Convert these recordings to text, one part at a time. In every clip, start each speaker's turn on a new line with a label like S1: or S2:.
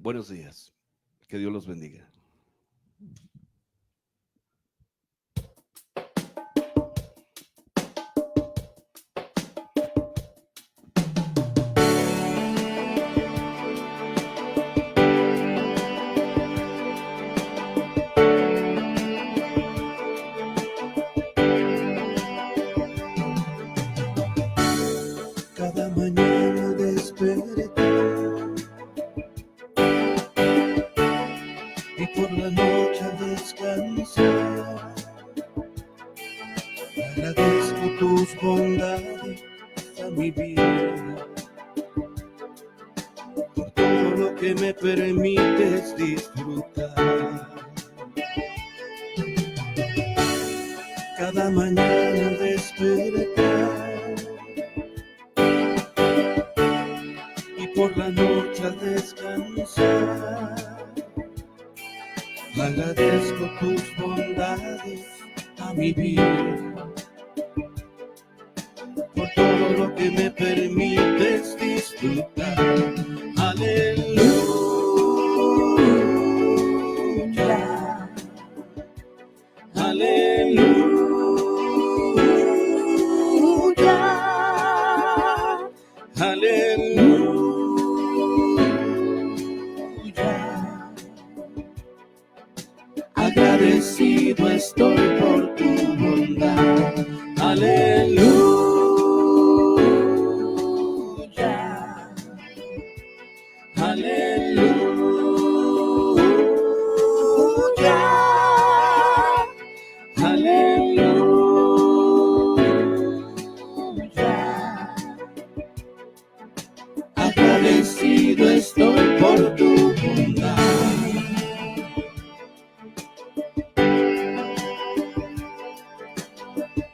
S1: Buenos días. Que Dios los bendiga.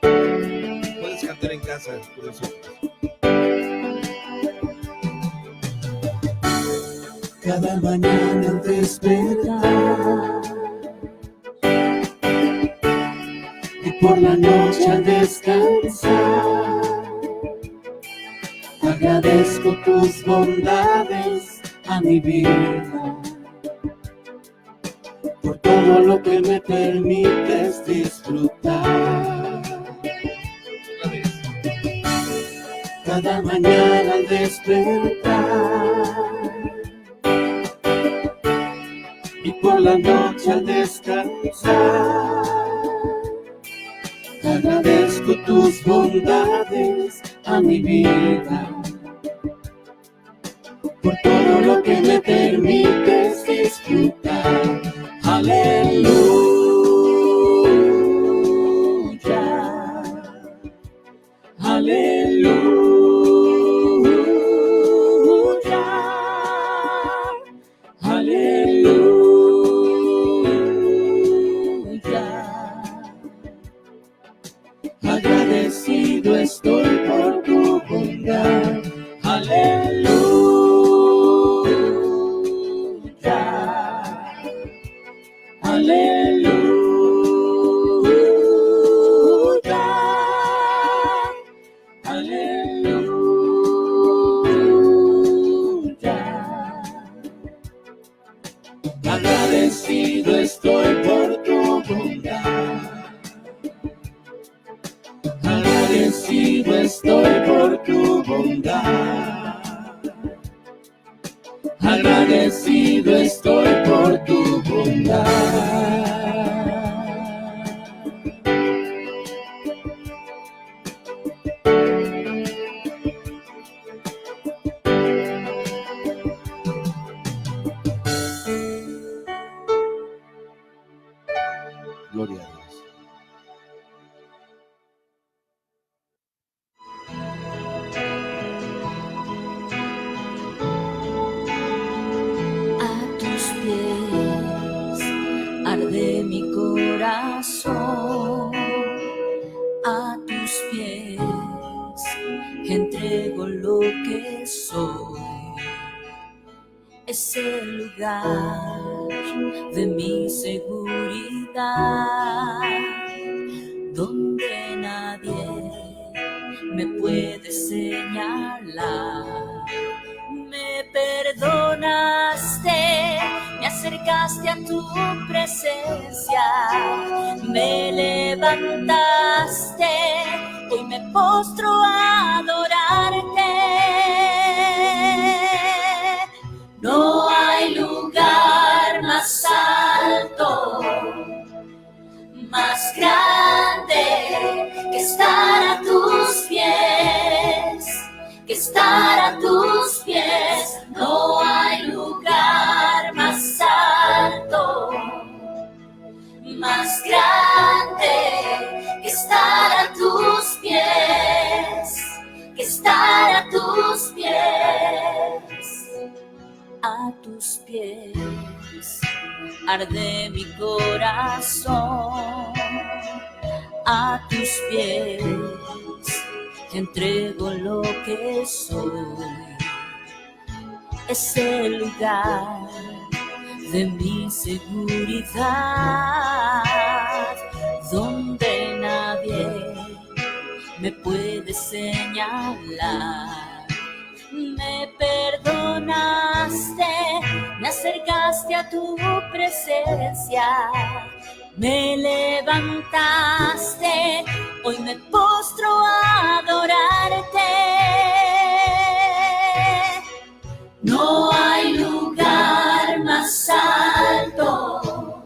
S2: Puedes cantar en casa, por eso. Cada mañana al despertar y por la noche al descansar, agradezco tus bondades a mi vida. Por todo lo que me permites mañana al despertar y por la noche al descansar. Agradezco tus bondades a mi vida. Gloria a Dios.
S3: Arde mi corazón a tus pies, entrego lo que soy es el lugar de mi seguridad, donde nadie me puede señalar. Me perdonaste, me acercaste a tu presencia, me levantaste, hoy me postro a adorarte. No hay lugar más alto,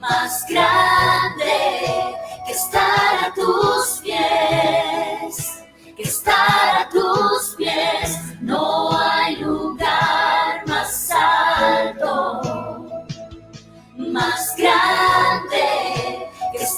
S3: más grande que estar a tus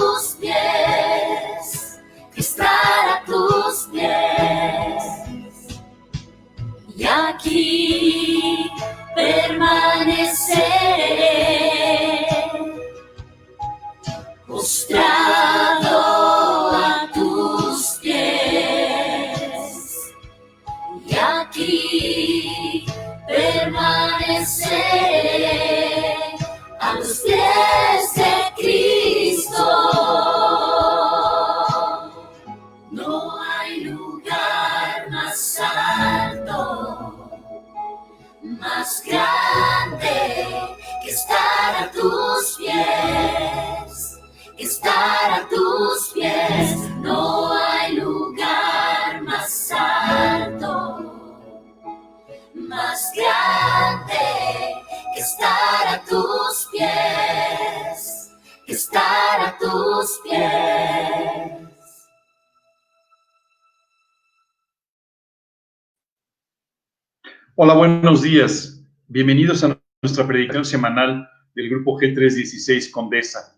S3: tus pies, estar a tus pies. Y aquí permaneceré postrado a tus pies. Y aquí permaneceré a los pies tus pies, estar a tus pies. No hay lugar más alto, más grande que estar a tus pies, que estar a tus pies.
S4: Hola, buenos días. Bienvenidos a nuestra predicación semanal del grupo G316 Condesa.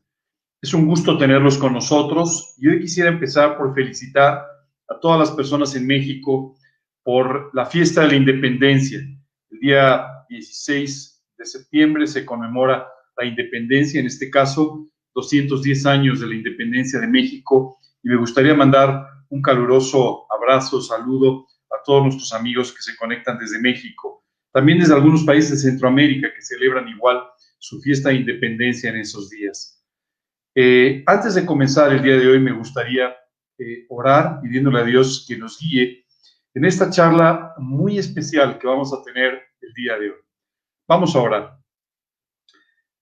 S4: Es un gusto tenerlos con nosotros y hoy quisiera empezar por felicitar a todas las personas en México por la fiesta de la independencia. El día 16 de septiembre se conmemora la independencia, en este caso 210 años de la independencia de México y me gustaría mandar un caluroso abrazo, saludo a todos nuestros amigos que se conectan desde México, también desde algunos países de Centroamérica que celebran igual su fiesta de independencia en esos días. Eh, antes de comenzar el día de hoy, me gustaría eh, orar pidiéndole a Dios que nos guíe en esta charla muy especial que vamos a tener el día de hoy. Vamos a orar.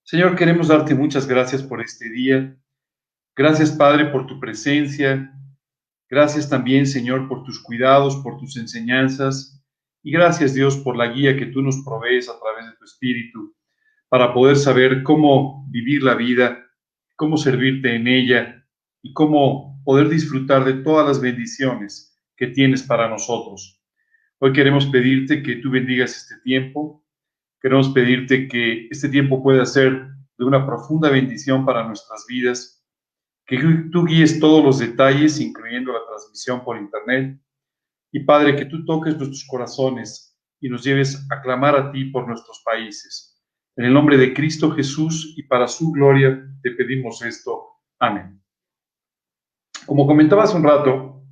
S4: Señor, queremos darte muchas gracias por este día. Gracias, Padre, por tu presencia. Gracias también, Señor, por tus cuidados, por tus enseñanzas. Y gracias, Dios, por la guía que tú nos provees a través de tu Espíritu para poder saber cómo vivir la vida, cómo servirte en ella y cómo poder disfrutar de todas las bendiciones que tienes para nosotros. Hoy queremos pedirte que tú bendigas este tiempo. Queremos pedirte que este tiempo pueda ser de una profunda bendición para nuestras vidas, que tú guíes todos los detalles, incluyendo la transmisión por internet. Y Padre, que tú toques nuestros corazones y nos lleves a clamar a ti por nuestros países. En el nombre de Cristo Jesús y para su gloria te pedimos esto. Amén. Como comentaba un rato,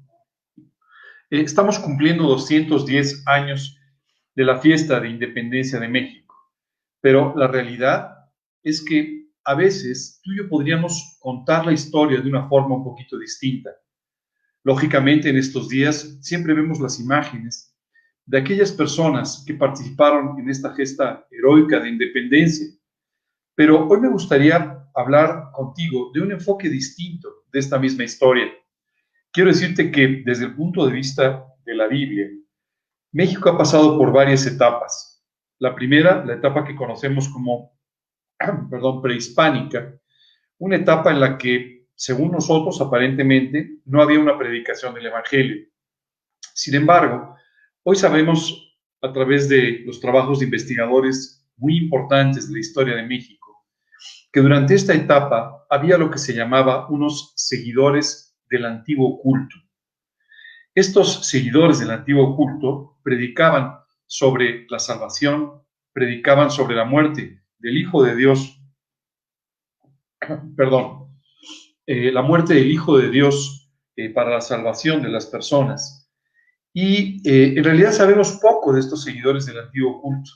S4: eh, estamos cumpliendo 210 años de la fiesta de independencia de México, pero la realidad es que a veces tú y yo podríamos contar la historia de una forma un poquito distinta. Lógicamente, en estos días siempre vemos las imágenes de aquellas personas que participaron en esta gesta heroica de independencia. Pero hoy me gustaría hablar contigo de un enfoque distinto de esta misma historia. Quiero decirte que desde el punto de vista de la Biblia, México ha pasado por varias etapas. La primera, la etapa que conocemos como, prehispánica, una etapa en la que, según nosotros, aparentemente, no había una predicación del Evangelio. Sin embargo, hoy sabemos a través de los trabajos de investigadores muy importantes de la historia de México, que durante esta etapa había lo que se llamaba unos seguidores del antiguo culto. Estos seguidores del antiguo culto predicaban sobre la salvación, predicaban sobre la muerte del Hijo de Dios, perdón, eh, la muerte del Hijo de Dios eh, para la salvación de las personas. Y eh, en realidad sabemos poco de estos seguidores del antiguo culto.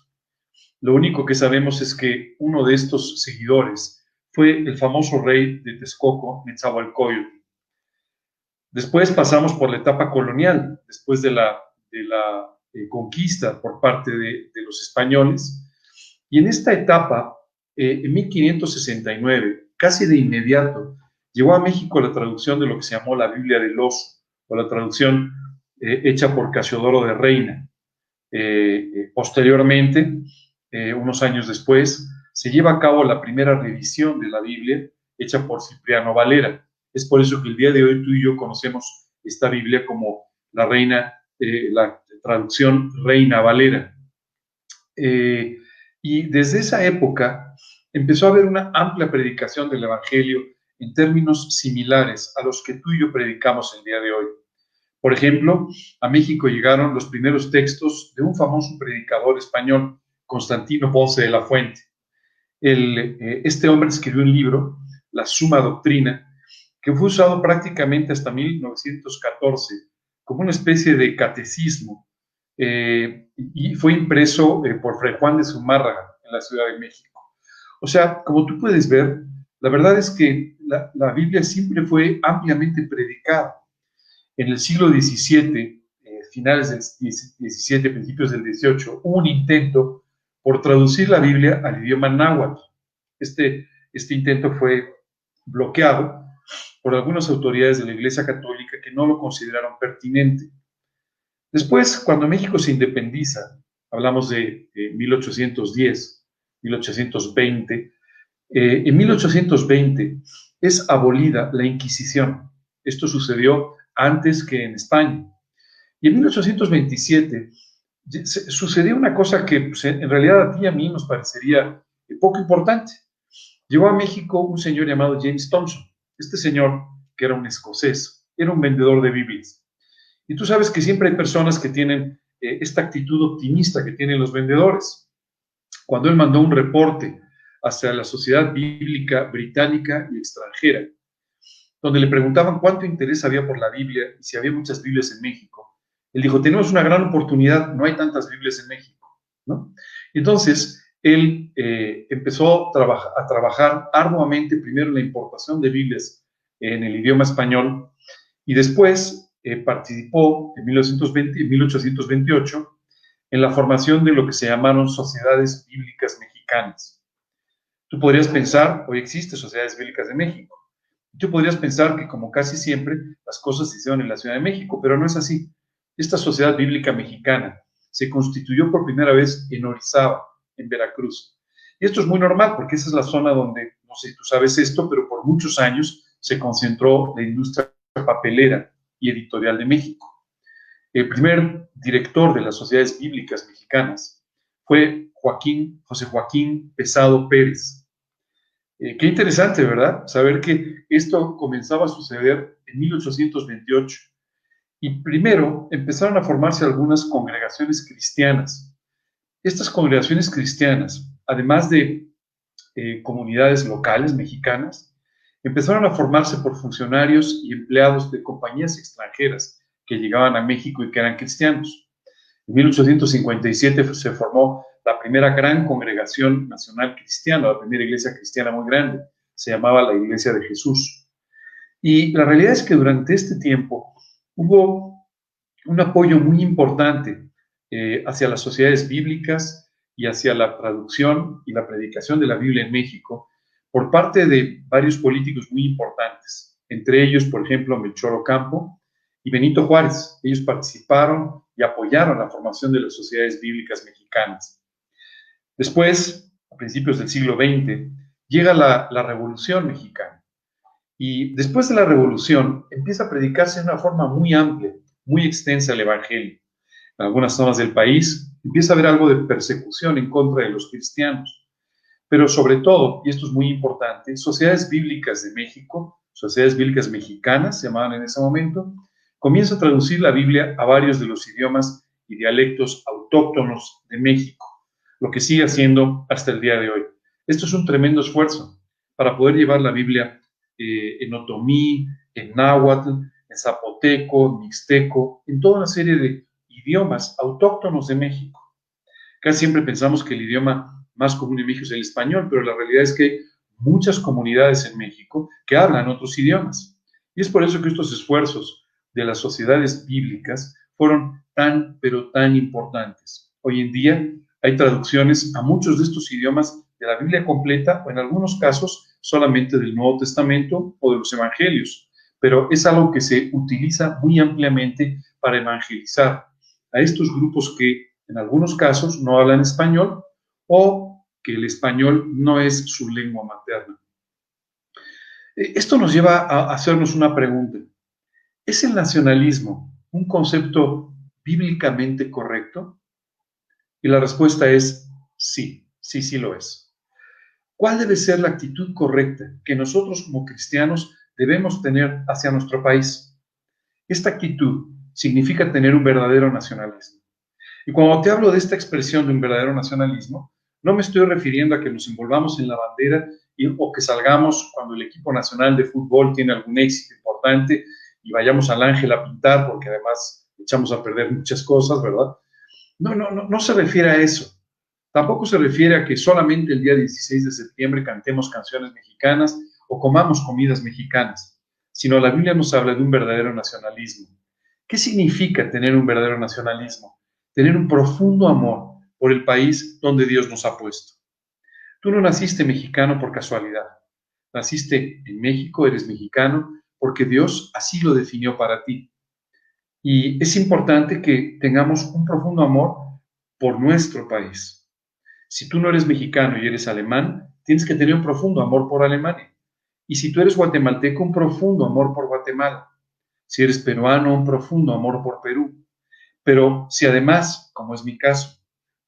S4: Lo único que sabemos es que uno de estos seguidores fue el famoso rey de Texcoco, Netzahualcoyotl. Después pasamos por la etapa colonial, después de la, de la eh, conquista por parte de, de, los españoles. Y en esta etapa, eh, en 1569, casi de inmediato, llegó a México la traducción de lo que se llamó la Biblia del Oso, o la traducción eh, hecha por Casiodoro de Reina. posteriormente, eh, unos años después, se lleva a cabo la primera revisión de la Biblia hecha por Cipriano Valera. Es por eso que el día de hoy tú y yo conocemos esta Biblia como la reina, eh, la traducción Reina Valera. Eh, y desde esa época empezó a haber una amplia predicación del Evangelio en términos similares a los que tú y yo predicamos el día de hoy. Por ejemplo, a México llegaron los primeros textos de un famoso predicador español Constantino Ponce de la Fuente. Eh, este hombre escribió un libro, La Suma Doctrina, que fue usado prácticamente hasta 1914 como una especie de catecismo eh, y fue impreso eh, por Fray Juan de Zumárraga en la Ciudad de México. O sea, como tú puedes ver, la verdad es que la, la Biblia siempre fue ampliamente predicada. En el siglo XVII, finales del XVII, principios del XVIII, hubo un intento por traducir la Biblia al idioma náhuatl. Este, este intento fue bloqueado por algunas autoridades de la Iglesia Católica que no lo consideraron pertinente. Después, cuando México se independiza, hablamos de 1810, 1820, eh, en 1820 es abolida la Inquisición. Esto sucedió antes que en España. Y en 1827 sucedió una cosa que pues, en realidad a ti y a mí nos parecería poco importante. Llegó a México un señor llamado James Thompson. Este señor, que era un escocés, era un vendedor de Biblias. Y tú sabes que siempre hay personas que tienen eh, esta actitud optimista que tienen los vendedores. Cuando él mandó un reporte hacia la Sociedad Bíblica Británica y extranjera, donde le preguntaban cuánto interés había por la Biblia y si había muchas Biblias en México, él dijo, tenemos una gran oportunidad, no hay tantas Biblias en México, ¿no? Entonces, él eh, empezó a, trabajar arduamente, primero en la importación de Biblias en el idioma español, y después eh, participó en 1920, 1828 en la formación de lo que se llamaron sociedades bíblicas mexicanas. Tú podrías pensar, hoy existen sociedades bíblicas de México, tú podrías pensar que como casi siempre las cosas se hicieron en la Ciudad de México, pero no es así. Esta sociedad bíblica mexicana se constituyó por primera vez en Orizaba, en Veracruz. Y esto es muy normal porque esa es la zona donde, no sé si tú sabes esto, pero por muchos años se concentró la industria papelera y editorial de México. El primer director de las sociedades bíblicas mexicanas fue Joaquín, José Joaquín Pesado Pérez. Eh, qué interesante, ¿verdad? Saber que esto comenzaba a suceder en 1828 y primero empezaron a formarse algunas congregaciones cristianas. Estas congregaciones cristianas además de eh, comunidades locales mexicanas, empezaron a formarse por funcionarios y empleados de compañías extranjeras que llegaban a México y que eran cristianos. En 1857 se formó la primera gran congregación nacional cristiana, la primera iglesia cristiana muy grande, se llamaba la Iglesia de Jesús. Y la realidad es que durante este tiempo hubo un apoyo muy importante eh, hacia las sociedades bíblicas y hacia la traducción y la predicación de la Biblia en México por parte de varios políticos muy importantes, entre ellos, por ejemplo, Melchor Ocampo y Benito Juárez. Ellos participaron y apoyaron la formación de las sociedades bíblicas mexicanas. Después, a principios del siglo XX, llega la, Revolución Mexicana. Y después de la Revolución empieza a predicarse de una forma muy amplia, muy extensa el Evangelio. En algunas zonas del país empieza a haber algo de persecución en contra de los cristianos. Pero sobre todo, y esto es muy importante, sociedades bíblicas de México, sociedades bíblicas mexicanas se llamaban en ese momento, comienza a traducir la Biblia a varios de los idiomas y dialectos autóctonos de México, lo que sigue haciendo hasta el día de hoy. Esto es un tremendo esfuerzo para poder llevar la Biblia eh, en otomí, en náhuatl, en zapoteco, mixteco, en toda una serie de idiomas autóctonos de México. Casi siempre pensamos que el idioma más común en México es el español, pero la realidad es que hay muchas comunidades en México que hablan otros idiomas. Y es por eso que estos esfuerzos de las sociedades bíblicas fueron tan, pero tan importantes. Hoy en día hay traducciones a muchos de estos idiomas de la Biblia completa o en algunos casos solamente del Nuevo Testamento o de los Evangelios, pero es algo que se utiliza muy ampliamente para evangelizar a estos grupos que en algunos casos no hablan español o que el español no es su lengua materna. Eh, esto nos lleva a hacernos una pregunta. ¿Es el nacionalismo un concepto bíblicamente correcto? Y la respuesta es sí, sí, sí lo es. ¿Cuál debe ser la actitud correcta que nosotros como cristianos debemos tener hacia nuestro país? Esta actitud significa tener un verdadero nacionalismo. Y cuando te hablo de esta expresión de un verdadero nacionalismo, no me estoy refiriendo a que nos envolvamos en la bandera o que salgamos cuando el equipo nacional de fútbol tiene algún éxito importante y vayamos al ángel a pintar porque además echamos a perder muchas cosas, ¿verdad? No, no, no, se refiere a eso. Tampoco se refiere a que solamente el día 16 de septiembre cantemos canciones mexicanas o comamos comidas mexicanas, sino la Biblia nos habla de un verdadero nacionalismo ¿Qué significa tener un verdadero nacionalismo? Tener un profundo amor por el país donde Dios nos ha puesto. Tú no naciste mexicano por casualidad. Naciste en México, eres mexicano, porque Dios así lo definió para ti. Y es importante que tengamos un profundo amor por nuestro país. Si tú no eres mexicano y eres alemán, tienes que tener un profundo amor por Alemania. Y si tú eres guatemalteco, un profundo amor por Guatemala si eres peruano, un profundo amor por Perú. Pero si además, como es mi caso,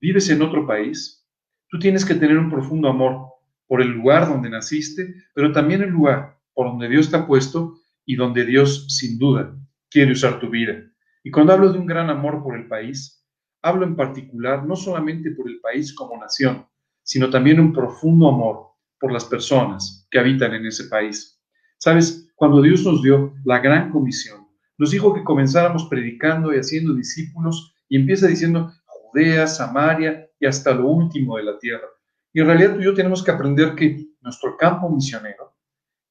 S4: vives en otro país, tú tienes que tener un profundo amor por el lugar donde naciste, pero también el lugar por donde Dios te ha puesto y donde Dios, sin duda, quiere usar tu vida. Y cuando hablo de un gran amor por el país, hablo en particular no solamente por el país como nación, sino también un profundo amor por las personas que habitan en ese país. Sabes, cuando Dios nos dio la gran comisión, nos dijo que comenzáramos predicando y haciendo discípulos y empieza diciendo Judea, Samaria y hasta lo último de la tierra. Y en realidad tú y yo tenemos que aprender que nuestro campo misionero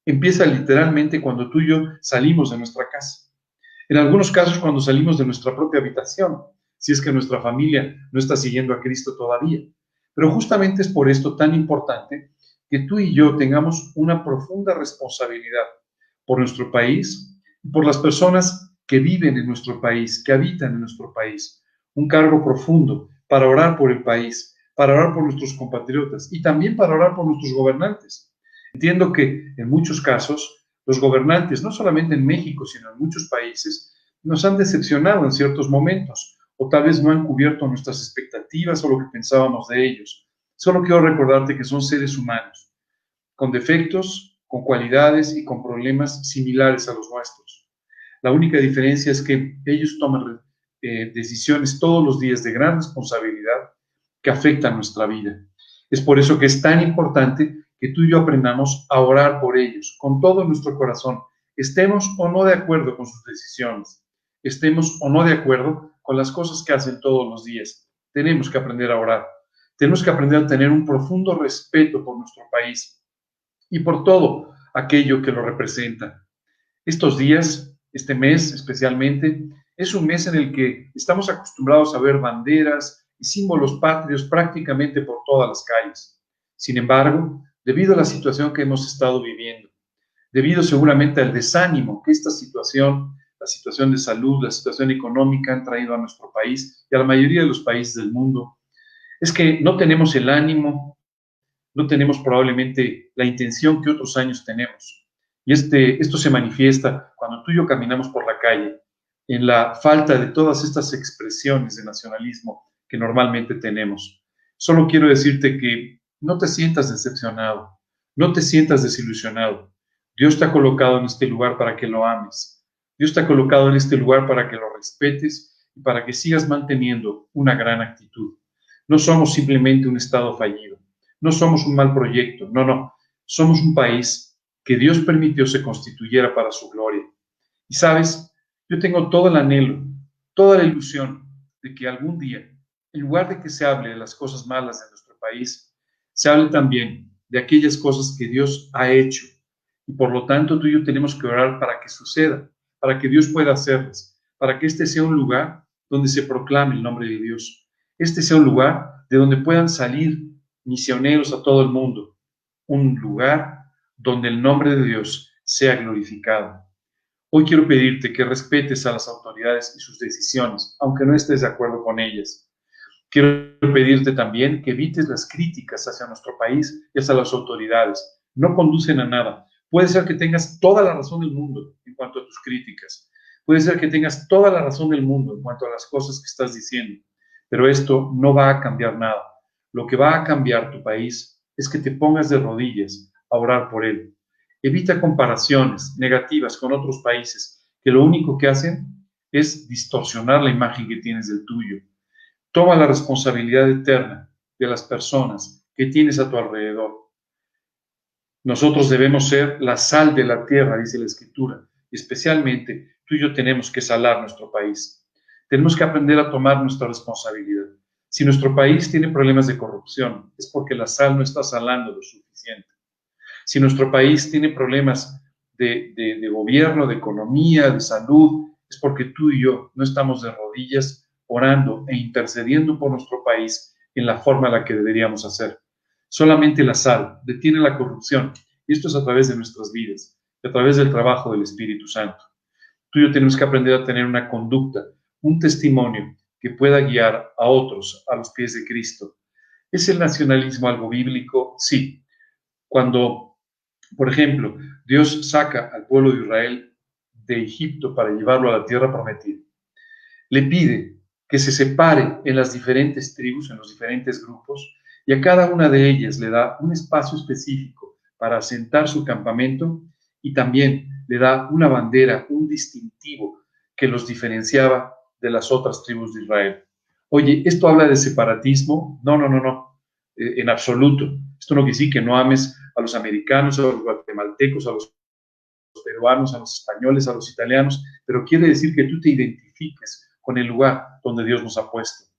S4: empieza literalmente cuando tú y yo salimos de nuestra casa. En algunos casos cuando salimos de nuestra propia habitación, si es que nuestra familia no está siguiendo a Cristo todavía. Pero justamente es por esto tan importante que tú y yo tengamos una profunda responsabilidad por nuestro país y por las personas que viven en nuestro país, que habitan en nuestro país. Un cargo profundo para orar por el país, para orar por nuestros compatriotas y también para orar por nuestros gobernantes. Entiendo que en muchos casos los gobernantes, no solamente en México, sino en muchos países, nos han decepcionado en ciertos momentos o tal vez no han cubierto nuestras expectativas o lo que pensábamos de ellos. Solo quiero recordarte que son seres humanos, con defectos, con cualidades y con problemas similares a los nuestros. La única diferencia es que ellos toman eh, decisiones todos los días de gran responsabilidad que afectan nuestra vida. Es por eso que es tan importante tú y yo aprendamos a orar por ellos con todo nuestro corazón, estemos o no de acuerdo con sus decisiones, estemos o no de acuerdo con las cosas que hacen todos los días. Tenemos que aprender a orar. Tenemos que aprender a tener un profundo respeto por nuestro país y por todo aquello que lo representa. Estos días, este mes especialmente, es un mes en el que estamos acostumbrados a ver banderas y símbolos patrios prácticamente por todas las calles. Sin embargo, debido a la situación que hemos estado viviendo, debido seguramente al desánimo que esta situación, la situación de salud, la situación económica han traído a nuestro país y a la mayoría de los países del mundo, es que no tenemos el ánimo, no tenemos probablemente la intención que otros años tenemos. Y este, esto se manifiesta cuando tú y yo caminamos por la calle, en la falta de todas estas expresiones de nacionalismo que normalmente tenemos. Solo quiero decirte que no te sientas decepcionado, no te sientas desilusionado. Dios te ha colocado en este lugar para que lo ames. Dios te ha colocado en este lugar para que lo respetes y para que sigas manteniendo una gran actitud. No somos simplemente un Estado fallido, no somos un mal proyecto, no, no, somos un país que Dios permitió se constituyera para su gloria. Y sabes, yo tengo todo el anhelo, toda la ilusión de que algún día, en lugar de que se hable de las cosas malas de nuestro país, se hable también de aquellas cosas que Dios ha hecho. Y por lo tanto tú y yo tenemos que orar para que suceda, para que Dios pueda hacerlas, para que este sea un lugar donde se proclame el nombre de Dios, este sea un lugar de donde puedan salir misioneros a todo el mundo, un lugar donde el nombre de Dios sea glorificado. Hoy quiero pedirte que respetes a las autoridades y sus decisiones, aunque no estés de acuerdo con ellas. Quiero pedirte también que evites las críticas hacia nuestro país y hacia las autoridades. No conducen a nada. Puede ser que tengas toda la razón del mundo en cuanto a tus críticas. Puede ser que tengas toda la razón del mundo en cuanto a las cosas que estás diciendo. Pero esto no va a cambiar nada. Lo que va a cambiar tu país es que te pongas de rodillas a orar por él. Evita comparaciones negativas con otros países que lo único que hacen es distorsionar la imagen que tienes del tuyo. Toma la responsabilidad eterna de las personas que tienes a tu alrededor. Nosotros debemos ser la sal de la tierra, dice la Escritura, especialmente tú y yo tenemos que salar nuestro país. Tenemos que aprender a tomar nuestra responsabilidad. Si nuestro país tiene problemas de corrupción, es porque la sal no está salando lo suficiente. Si nuestro país tiene problemas de, gobierno, de economía, de salud, es porque tú y yo no estamos de rodillas orando e intercediendo por nuestro país en la forma en la que deberíamos hacer. Solamente la sal detiene la corrupción y esto es a través de nuestras vidas, a través del trabajo del Espíritu Santo. Tú y yo tenemos que aprender a tener una conducta un testimonio que pueda guiar a otros a los pies de Cristo. ¿Es el nacionalismo algo bíblico? Sí. Cuando, por ejemplo, Dios saca al pueblo de Israel de Egipto para llevarlo a la tierra prometida, le pide que se separe en las diferentes tribus, en los diferentes grupos, y a cada una de ellas le da un espacio específico para asentar su campamento y también le da una bandera, un distintivo que los diferenciaba de las otras tribus de Israel. Oye, ¿esto habla de separatismo? No, no, no, no, eh, en absoluto. Esto no quiere decir que no ames a los americanos, a los guatemaltecos, a los peruanos, a los españoles, a los italianos, pero quiere decir que tú te identifiques con el lugar donde Dios nos ha puesto.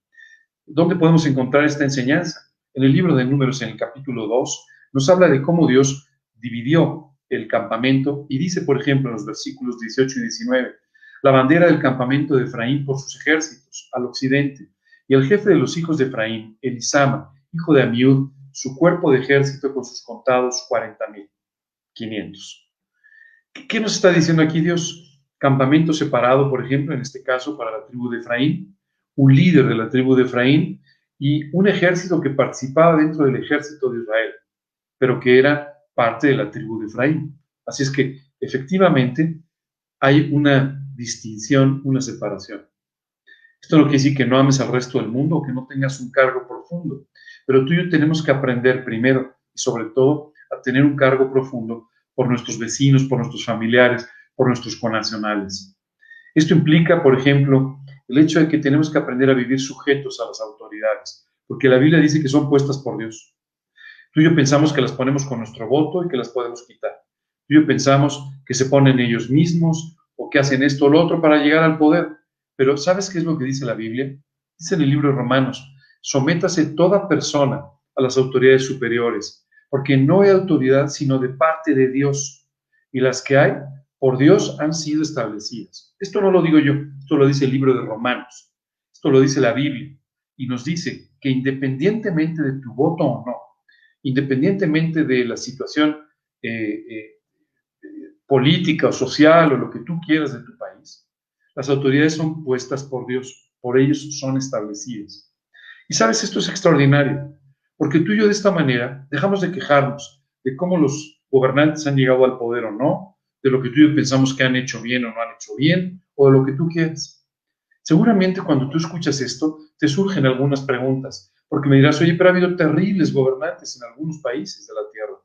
S4: ¿Dónde podemos encontrar esta enseñanza? En el libro de Números, en el capítulo 2, nos habla de cómo Dios dividió el campamento y dice, por ejemplo, en los versículos 18 y 19, la bandera del campamento de Efraín por sus ejércitos al occidente, y el jefe de los hijos de Efraín, Elisama, hijo de Amiud, su cuerpo de ejército con sus contados 40.500. ¿Qué nos está diciendo aquí Dios? Campamento separado, por ejemplo, en este caso para la tribu de Efraín, un líder de la tribu de Efraín y un ejército que participaba dentro del ejército de Israel, pero que era parte de la tribu de Efraín. Así es que efectivamente hay una distinción, una separación. Esto no quiere decir que no ames al resto del mundo que no tengas un cargo profundo, pero tú y yo tenemos que aprender primero y sobre todo a tener un cargo profundo por nuestros vecinos, por nuestros familiares, por nuestros conacionales. Esto implica, por ejemplo, el hecho de que tenemos que aprender a vivir sujetos a las autoridades, porque la Biblia dice que son puestas por Dios. Tú y yo pensamos que las ponemos con nuestro voto y que las podemos quitar. Tú y yo pensamos que se ponen ellos mismos o que hacen esto o lo otro para llegar al poder. Pero ¿sabes qué es lo que dice la Biblia? Dice en el libro de Romanos, sométase toda persona a las autoridades superiores, porque no hay autoridad sino de parte de Dios, y las que hay por Dios han sido establecidas. Esto no lo digo yo, esto lo dice el libro de Romanos, esto lo dice la Biblia, y nos dice que independientemente de tu voto o no, independientemente de la situación eh, eh, política o social o lo que tú quieras de tu país, las autoridades son puestas por Dios, por ellos son establecidas. Y sabes, esto es extraordinario, porque tú y yo de esta manera dejamos de quejarnos de cómo los gobernantes han llegado al poder o no, de lo que tú y yo pensamos que han hecho bien o no han hecho bien, o de lo que tú quieras. Seguramente cuando tú escuchas esto, te surgen algunas preguntas, porque me dirás, oye, pero ha habido terribles gobernantes en algunos países de la Tierra.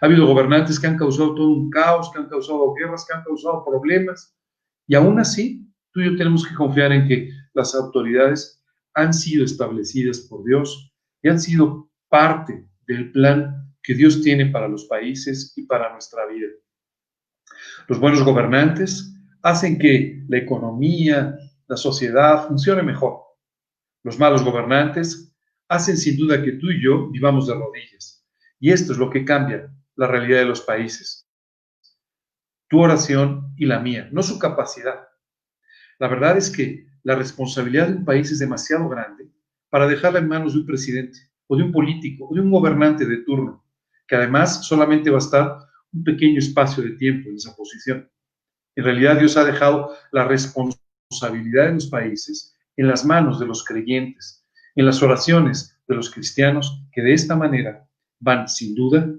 S4: Ha habido gobernantes que han causado todo un caos, que han causado guerras, que han causado problemas, y aún así, tú y yo tenemos que confiar en que las autoridades han sido establecidas por Dios y han sido parte del plan que Dios tiene para los países y para nuestra vida. Los buenos gobernantes hacen que la economía, la sociedad funcione mejor. Los malos gobernantes hacen sin duda que tú y yo vivamos de rodillas. Y esto es lo que cambia la realidad de los países. Tu oración y la mía, no su capacidad. La verdad es que la responsabilidad de un país es demasiado grande para dejarla en manos de un presidente o de un político o de un gobernante de turno, que además solamente va a estar un pequeño espacio de tiempo en esa posición. En realidad Dios ha dejado la responsabilidad de los países en las manos de los creyentes, en las oraciones de los cristianos que de esta manera van sin duda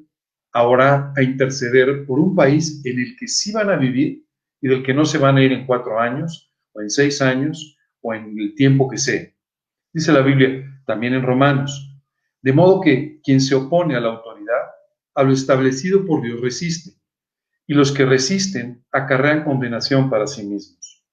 S4: ahora a interceder por un país en el que sí van a vivir y del que no se van a ir en cuatro años o en seis años o en el tiempo que sea. Dice la Biblia también en Romanos. De modo que quien se opone a la autoridad, a lo establecido por Dios resiste, y los que resisten acarrean condenación para sí mismos.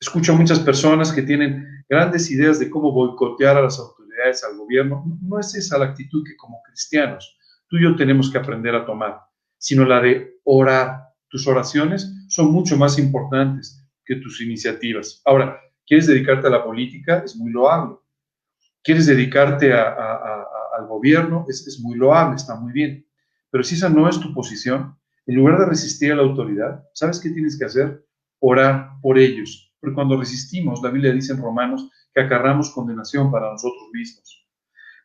S4: Escucho a muchas personas que tienen grandes ideas de cómo boicotear a las autoridades, al gobierno. No es esa la actitud que como cristianos tú y yo tenemos que aprender a tomar, sino la de orar. Tus oraciones son mucho más importantes que tus iniciativas. Ahora, ¿quieres dedicarte a la política? Es muy loable. ¿Quieres dedicarte al gobierno? Es, es muy loable, está muy bien. Pero si esa no es tu posición, en lugar de resistir a la autoridad, ¿sabes qué tienes que hacer? Orar por ellos. Porque cuando resistimos, la Biblia dice en Romanos que acarramos condenación para nosotros mismos.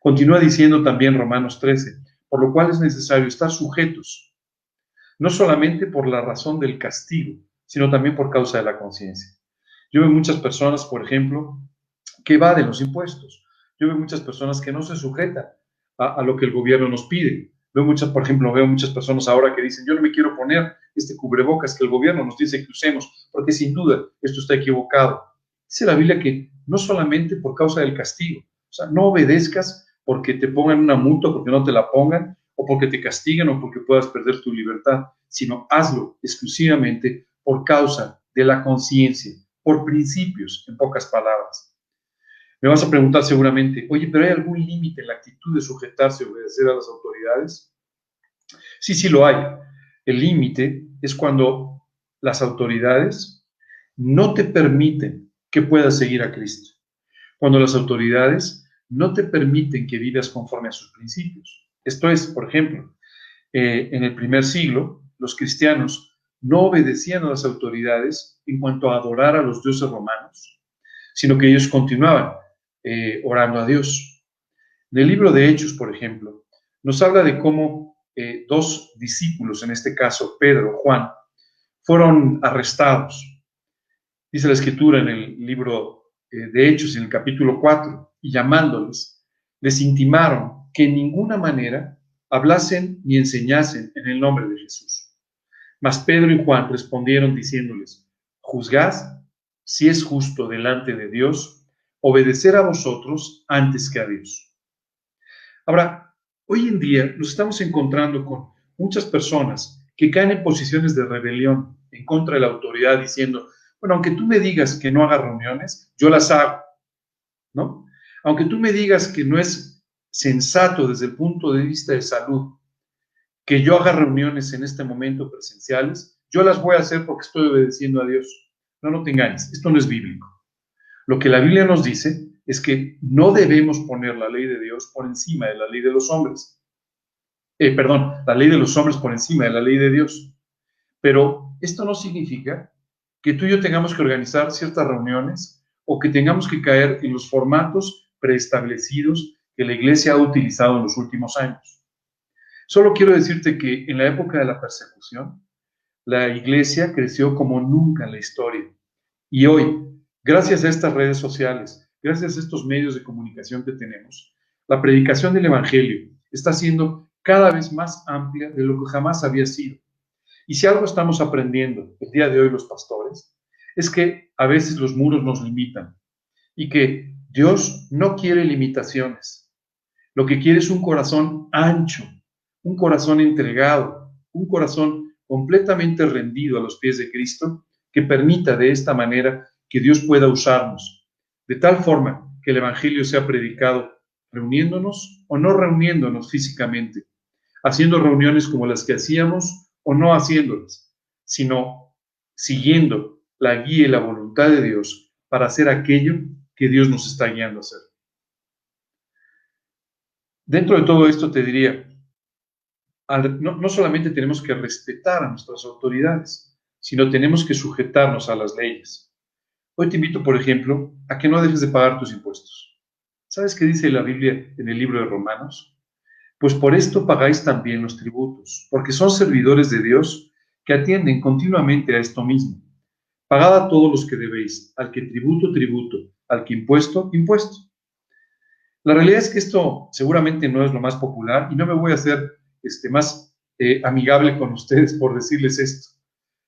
S4: Continúa diciendo también Romanos 13, por lo cual es necesario estar sujetos, no solamente por la razón del castigo, sino también por causa de la conciencia. Yo veo muchas personas, por ejemplo, que evaden los impuestos. Yo veo muchas personas que no se sujetan a, lo que el gobierno nos pide. Veo muchas, por ejemplo, veo muchas personas ahora que dicen, yo no me quiero poner este cubrebocas que el gobierno nos dice que usemos, porque sin duda esto está equivocado. Dice la Biblia que no solamente por causa del castigo, o sea, no obedezcas porque te pongan una multa, porque no te la pongan, o porque te castiguen o porque puedas perder tu libertad, sino hazlo exclusivamente por causa de la conciencia, por principios, en pocas palabras. Me vas a preguntar seguramente, oye, pero ¿hay algún límite en la actitud de sujetarse o obedecer a las autoridades? Sí, sí lo hay. El límite es cuando las autoridades no te permiten que puedas seguir a Cristo. Cuando las autoridades no te permiten que vivas conforme a sus principios. Esto es, por ejemplo, eh, en el primer siglo, los cristianos no obedecían a las autoridades en cuanto a adorar a los dioses romanos, sino que ellos continuaban eh, orando a Dios. En el libro de Hechos, por ejemplo, nos habla de cómo eh, dos discípulos, en este caso Pedro, Juan, fueron arrestados. Dice la escritura en el libro de Hechos, en el capítulo 4, y llamándoles, les intimaron que en ninguna manera hablasen ni enseñasen en el nombre de Jesús. Mas Pedro y Juan respondieron diciéndoles, juzgad si es justo delante de Dios obedecer a vosotros antes que a Dios. Ahora, hoy en día nos estamos encontrando con muchas personas que caen en posiciones de rebelión en contra de la autoridad diciendo, bueno, aunque tú me digas que no haga reuniones, yo las hago, ¿no? Aunque tú me digas que no es sensato desde el punto de vista de salud que yo haga reuniones en este momento presenciales, yo las voy a hacer porque estoy obedeciendo a Dios. No, no te engañes, esto no es bíblico. Lo que la Biblia nos dice es que no debemos poner la ley de Dios por encima de la ley de los hombres. Eh, perdón, la ley de los hombres por encima de la ley de Dios. Pero esto no significa que tú y yo tengamos que organizar ciertas reuniones o que tengamos que caer en los formatos preestablecidos que la iglesia ha utilizado en los últimos años. Solo quiero decirte que en la época de la persecución, la iglesia creció como nunca en la historia. Y hoy, gracias a estas redes sociales, gracias a estos medios de comunicación que tenemos, la predicación del Evangelio está siendo cada vez más amplia de lo que jamás había sido. Y si algo estamos aprendiendo el día de hoy los pastores, es que a veces los muros nos limitan y que Dios no quiere limitaciones. Lo que quiere es un corazón ancho, un corazón entregado, un corazón completamente rendido a los pies de Cristo, que permita de esta manera que Dios pueda usarnos, de tal forma que el Evangelio sea predicado reuniéndonos o no reuniéndonos físicamente, haciendo reuniones como las que hacíamos o no haciéndolas, sino siguiendo la guía y la voluntad de Dios para hacer aquello que Dios nos está guiando a hacer. Dentro de todo esto te diría, no, solamente tenemos que respetar a nuestras autoridades, sino tenemos que sujetarnos a las leyes. Hoy te invito, por ejemplo, a que no dejes de pagar tus impuestos. ¿Sabes qué dice la Biblia en el libro de Romanos? Pues por esto pagáis también los tributos, porque son servidores de Dios que atienden continuamente a esto mismo. Pagad a todos los que debéis, al que tributo, tributo, al que impuesto, impuesto. La realidad es que esto seguramente no es lo más popular y no me voy a hacer este, más eh, amigable con ustedes por decirles esto.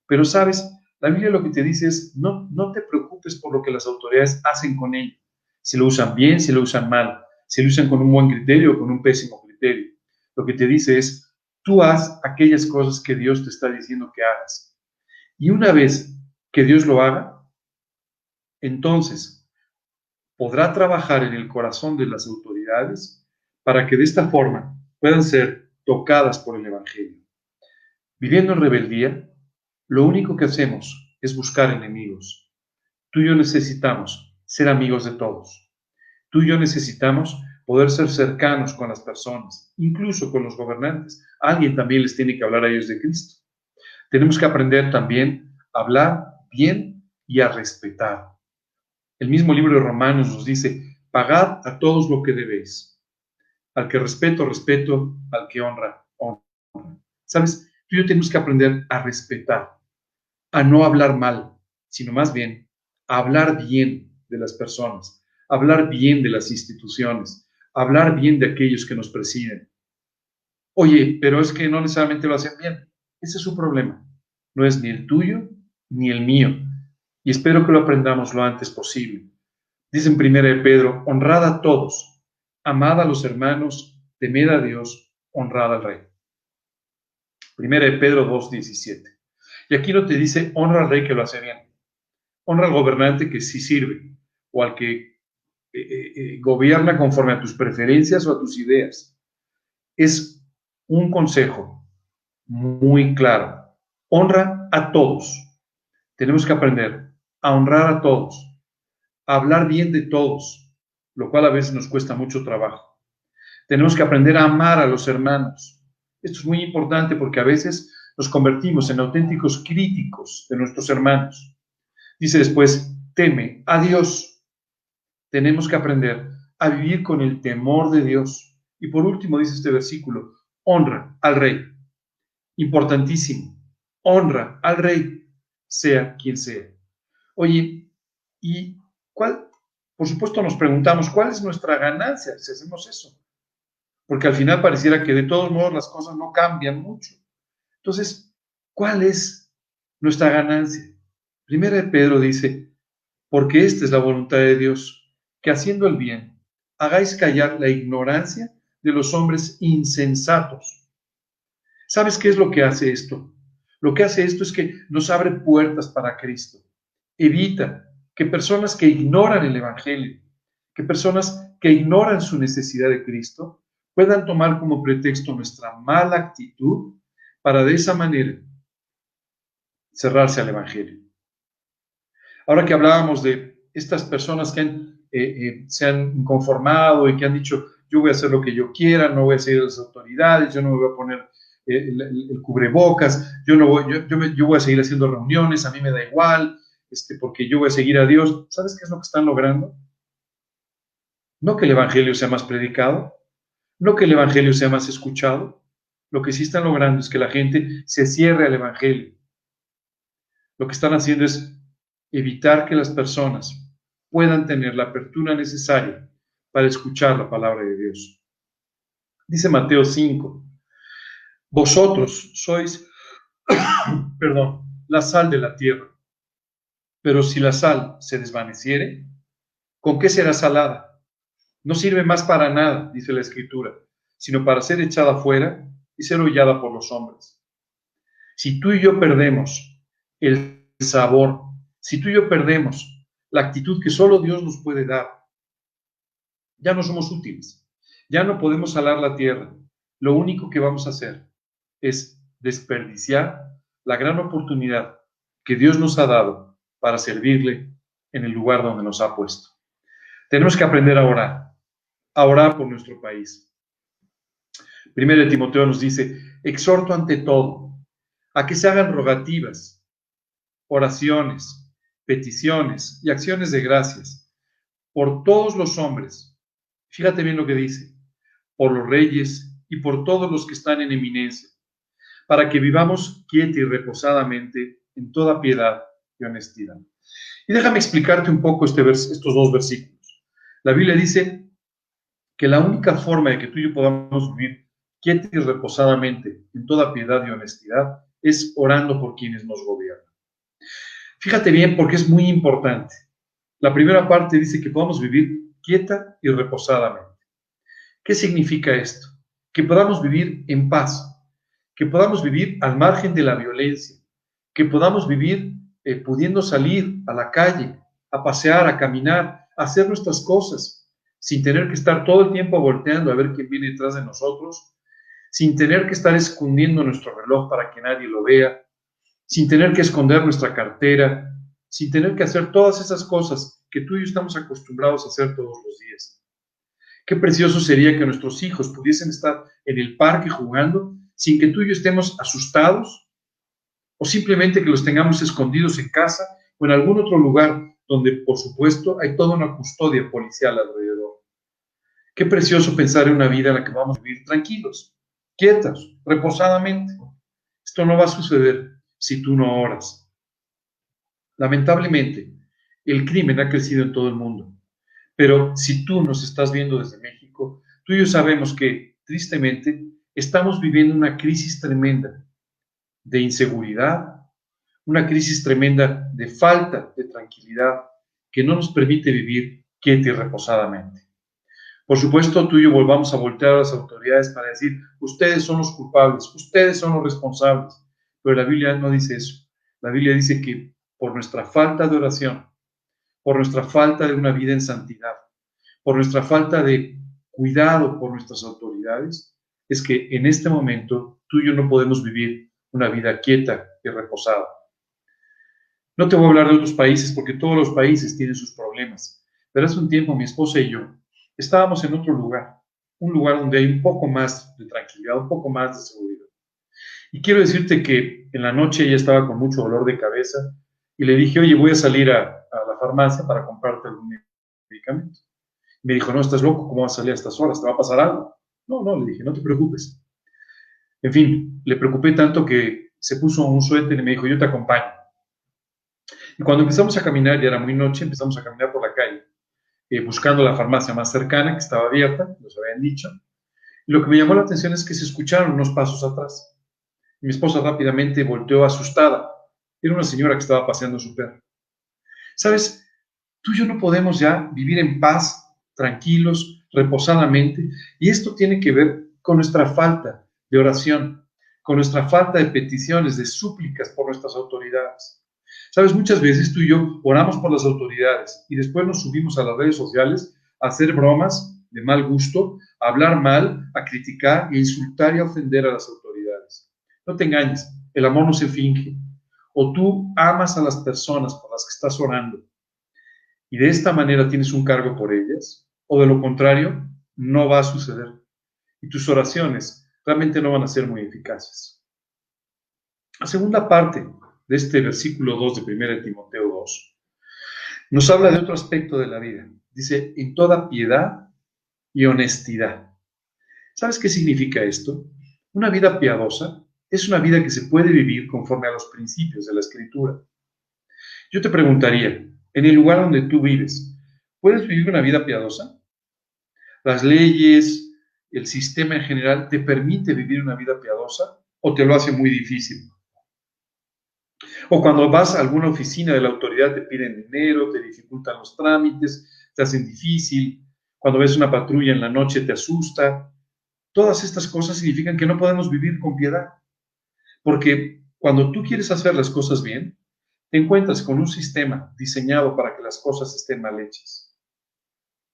S4: Pero sabes, la Biblia lo que te dice es, no, no te preocupes por lo que las autoridades hacen con ello. Si lo usan bien, si lo usan mal, si lo usan con un buen criterio o con un pésimo criterio. Lo que te dice es, tú haz aquellas cosas que Dios te está diciendo que hagas. Y una vez que Dios lo haga, entonces podrá trabajar en el corazón de las autoridades para que de esta forma puedan ser tocadas por el Evangelio. Viviendo en rebeldía, lo único que hacemos es buscar enemigos. Tú y yo necesitamos ser amigos de todos. Tú y yo necesitamos poder ser cercanos con las personas, incluso con los gobernantes. Alguien también les tiene que hablar a ellos de Cristo. Tenemos que aprender también a hablar bien y a respetar. El mismo libro de Romanos nos dice, pagad a todos lo que debéis al que respeto, respeto, al que honra, honra. ¿Sabes? Tú y yo tenemos que aprender a respetar, a no hablar mal, sino más bien a hablar bien de las personas, hablar bien de las instituciones, hablar bien de aquellos que nos presiden. Oye, pero es que no necesariamente lo hacen bien. Ese es su problema. No es ni el tuyo ni el mío. Y espero que lo aprendamos lo antes posible. Dice en primera de Pedro, honrad a todos, amad a los hermanos, temed a Dios, honrad al rey. Primera de Pedro 2.17. Y aquí no te dice honra al rey que lo hace bien. Honra al gobernante que sí sirve o al que eh, eh, eh, gobierna conforme a tus preferencias o a tus ideas. Es un consejo muy claro. Honra a todos. Tenemos que aprender a honrar a todos, a hablar bien de todos, lo cual a veces nos cuesta mucho trabajo. Tenemos que aprender a amar a los hermanos. Esto es muy importante porque a veces nos convertimos en auténticos críticos de nuestros hermanos. Dice después, teme a Dios. Tenemos que aprender a vivir con el temor de Dios. Y por último dice este versículo, honra al rey. Importantísimo, honra al rey, sea quien sea. Oye, ¿y cuál por supuesto nos preguntamos, ¿cuál es nuestra ganancia si hacemos eso? Porque al final pareciera que de todos modos las cosas no cambian mucho. Entonces, ¿cuál es nuestra ganancia? Primera de Pedro dice, porque esta es la voluntad de Dios, que haciendo el bien, hagáis callar la ignorancia de los hombres insensatos. ¿Sabes qué es lo que hace esto? Lo que hace esto es que nos abre puertas para Cristo. Evita que personas que ignoran el Evangelio, que personas que ignoran su necesidad de Cristo puedan tomar como pretexto nuestra mala actitud para de esa manera cerrarse al Evangelio. Ahora que hablábamos de estas personas que eh, eh, se han conformado y que han dicho, yo voy a hacer lo que yo quiera, no voy a seguir las autoridades, yo no me voy a poner eh, el, cubrebocas, yo, no voy, yo, yo, voy a seguir haciendo reuniones, a mí me da igual, este, porque yo voy a seguir a Dios. ¿Sabes qué es lo que están logrando? No que el Evangelio sea más predicado, no que el Evangelio sea más escuchado, lo que sí están logrando es que la gente se cierre al Evangelio. Lo que están haciendo es evitar que las personas puedan tener la apertura necesaria para escuchar la palabra de Dios. Dice Mateo 5, vosotros sois, perdón, la sal de la tierra, pero si la sal se desvaneciere, ¿con qué será salada? No sirve más para nada, dice la Escritura, sino para ser echada fuera y ser hollada por los hombres. Si tú y yo perdemos el sabor, si tú y yo perdemos la actitud que solo Dios nos puede dar, ya no somos útiles, ya no podemos salar la tierra. Lo único que vamos a hacer es desperdiciar la gran oportunidad que Dios nos ha dado para servirle en el lugar donde nos ha puesto. Tenemos que aprender a orar, a orar por nuestro país. Primero Timoteo nos dice, exhorto ante todo a que se hagan rogativas, oraciones, peticiones y acciones de gracias por todos los hombres. Fíjate bien lo que dice, por los reyes y por todos los que están en eminencia, para que vivamos quieta y reposadamente en toda piedad y honestidad. Y déjame explicarte un poco este estos dos versículos. La Biblia dice que la única forma de que tú y yo podamos vivir quieta y reposadamente en toda piedad y honestidad es orando por quienes nos gobiernan. Fíjate bien porque es muy importante. La primera parte dice que podamos vivir quieta y reposadamente. ¿Qué significa esto? Que podamos vivir en paz, que podamos vivir al margen de la violencia, que podamos vivir eh, pudiendo salir a la calle, a pasear, a caminar, a hacer nuestras cosas, sin tener que estar todo el tiempo volteando a ver quién viene detrás de nosotros, sin tener que estar escondiendo nuestro reloj para que nadie lo vea, sin tener que esconder nuestra cartera, sin tener que hacer todas esas cosas que tú y yo estamos acostumbrados a hacer todos los días. Qué precioso sería que nuestros hijos pudiesen estar en el parque jugando sin que tú y yo estemos asustados o simplemente que los tengamos escondidos en casa o en algún otro lugar donde, por supuesto, hay toda una custodia policial alrededor. Qué precioso pensar en una vida en la que vamos a vivir tranquilos, quietos, reposadamente. Esto no va a suceder si tú no oras. Lamentablemente, el crimen ha crecido en todo el mundo, pero si tú nos estás viendo desde México, tú y yo sabemos que, tristemente, estamos viviendo una crisis tremenda de inseguridad, una crisis tremenda de falta de tranquilidad que no nos permite vivir quieta y reposadamente. Por supuesto, tú y yo volvamos a voltear a las autoridades para decir, ustedes son los culpables, ustedes son los responsables, pero la Biblia no dice eso. La Biblia dice que por nuestra falta de oración, por nuestra falta de una vida en santidad, por nuestra falta de cuidado por nuestras autoridades, es que en este momento tú y yo no podemos vivir una vida quieta y reposada. No te voy a hablar de otros países porque todos los países tienen sus problemas, pero hace un tiempo mi esposa y yo estábamos en otro lugar, un lugar donde hay un poco más de tranquilidad, un poco más de seguridad. Y quiero decirte que en la noche ella estaba con mucho dolor de cabeza y le dije, oye, voy a salir a, la farmacia para comprarte algún medicamento. Me dijo, no, estás loco, ¿cómo vas a salir a estas horas? ¿Te va a pasar algo? No, no, le dije, no te preocupes. En fin, le preocupé tanto que se puso un suéter y me dijo, yo te acompaño. Y cuando empezamos a caminar, ya era muy noche, empezamos a caminar por la calle, eh, buscando la farmacia más cercana, que estaba abierta, nos habían dicho. Y lo que me llamó la atención es que se escucharon unos pasos atrás. mi esposa rápidamente volteó asustada. Era una señora que estaba paseando su perro. ¿Sabes? Tú y yo no podemos ya vivir en paz, tranquilos, reposadamente. Y esto tiene que ver con nuestra falta de oración, con nuestra falta de peticiones, de súplicas por nuestras autoridades. Sabes, muchas veces tú y yo oramos por las autoridades y después nos subimos a las redes sociales a hacer bromas de mal gusto, a hablar mal, a criticar, a insultar y a ofender a las autoridades. No te engañes, el amor no se finge. O tú amas a las personas por las que estás orando y de esta manera tienes un cargo por ellas, o de lo contrario, no va a suceder. Y tus oraciones realmente no van a ser muy eficaces. La segunda parte de este versículo 2 de 1 Timoteo 2 nos habla de otro aspecto de la vida. Dice, en toda piedad y honestidad. ¿Sabes qué significa esto? Una vida piadosa es una vida que se puede vivir conforme a los principios de la escritura. Yo te preguntaría, en el lugar donde tú vives, ¿puedes vivir una vida piadosa? ¿Las leyes, el sistema en general te permite vivir una vida piadosa o te lo hace muy difícil? O cuando vas a alguna oficina de la autoridad te piden dinero, te dificultan los trámites, te hacen difícil, cuando ves una patrulla en la noche te asusta. Todas estas cosas significan que no podemos vivir con piedad. Porque cuando tú quieres hacer las cosas bien, te encuentras con un sistema diseñado para que las cosas estén mal hechas.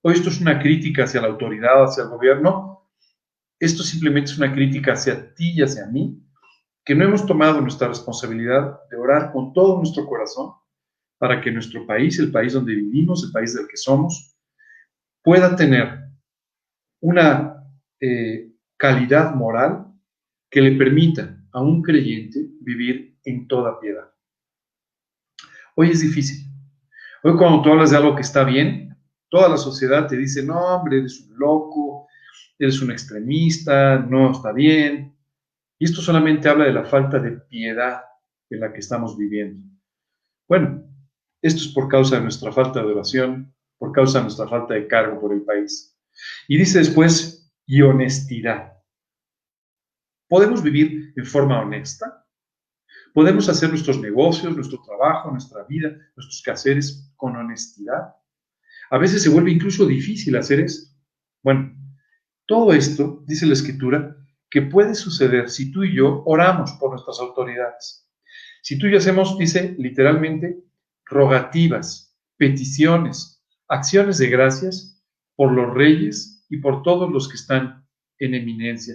S4: O esto es una crítica hacia la autoridad, hacia el gobierno. Esto simplemente es una crítica hacia ti y hacia mí, que no hemos tomado nuestra responsabilidad de orar con todo nuestro corazón para que nuestro país, el país donde vivimos, el país del que somos, pueda tener una eh, calidad moral que le permita a un creyente vivir en toda piedad. Hoy es difícil. Hoy cuando tú hablas de algo que está bien, toda la sociedad te dice, no, hombre, eres un loco, eres un extremista, no está bien. Y esto solamente habla de la falta de piedad en la que estamos viviendo. Bueno, esto es por causa de nuestra falta de oración, por causa de nuestra falta de cargo por el país. Y dice después, y honestidad. ¿Podemos vivir en forma honesta? ¿Podemos hacer nuestros negocios, nuestro trabajo, nuestra vida, nuestros quehaceres con honestidad? A veces se vuelve incluso difícil hacer esto. Bueno, todo esto, dice la escritura, que puede suceder si tú y yo oramos por nuestras autoridades. Si tú y yo hacemos, dice literalmente, rogativas, peticiones, acciones de gracias por los reyes y por todos los que están en eminencia.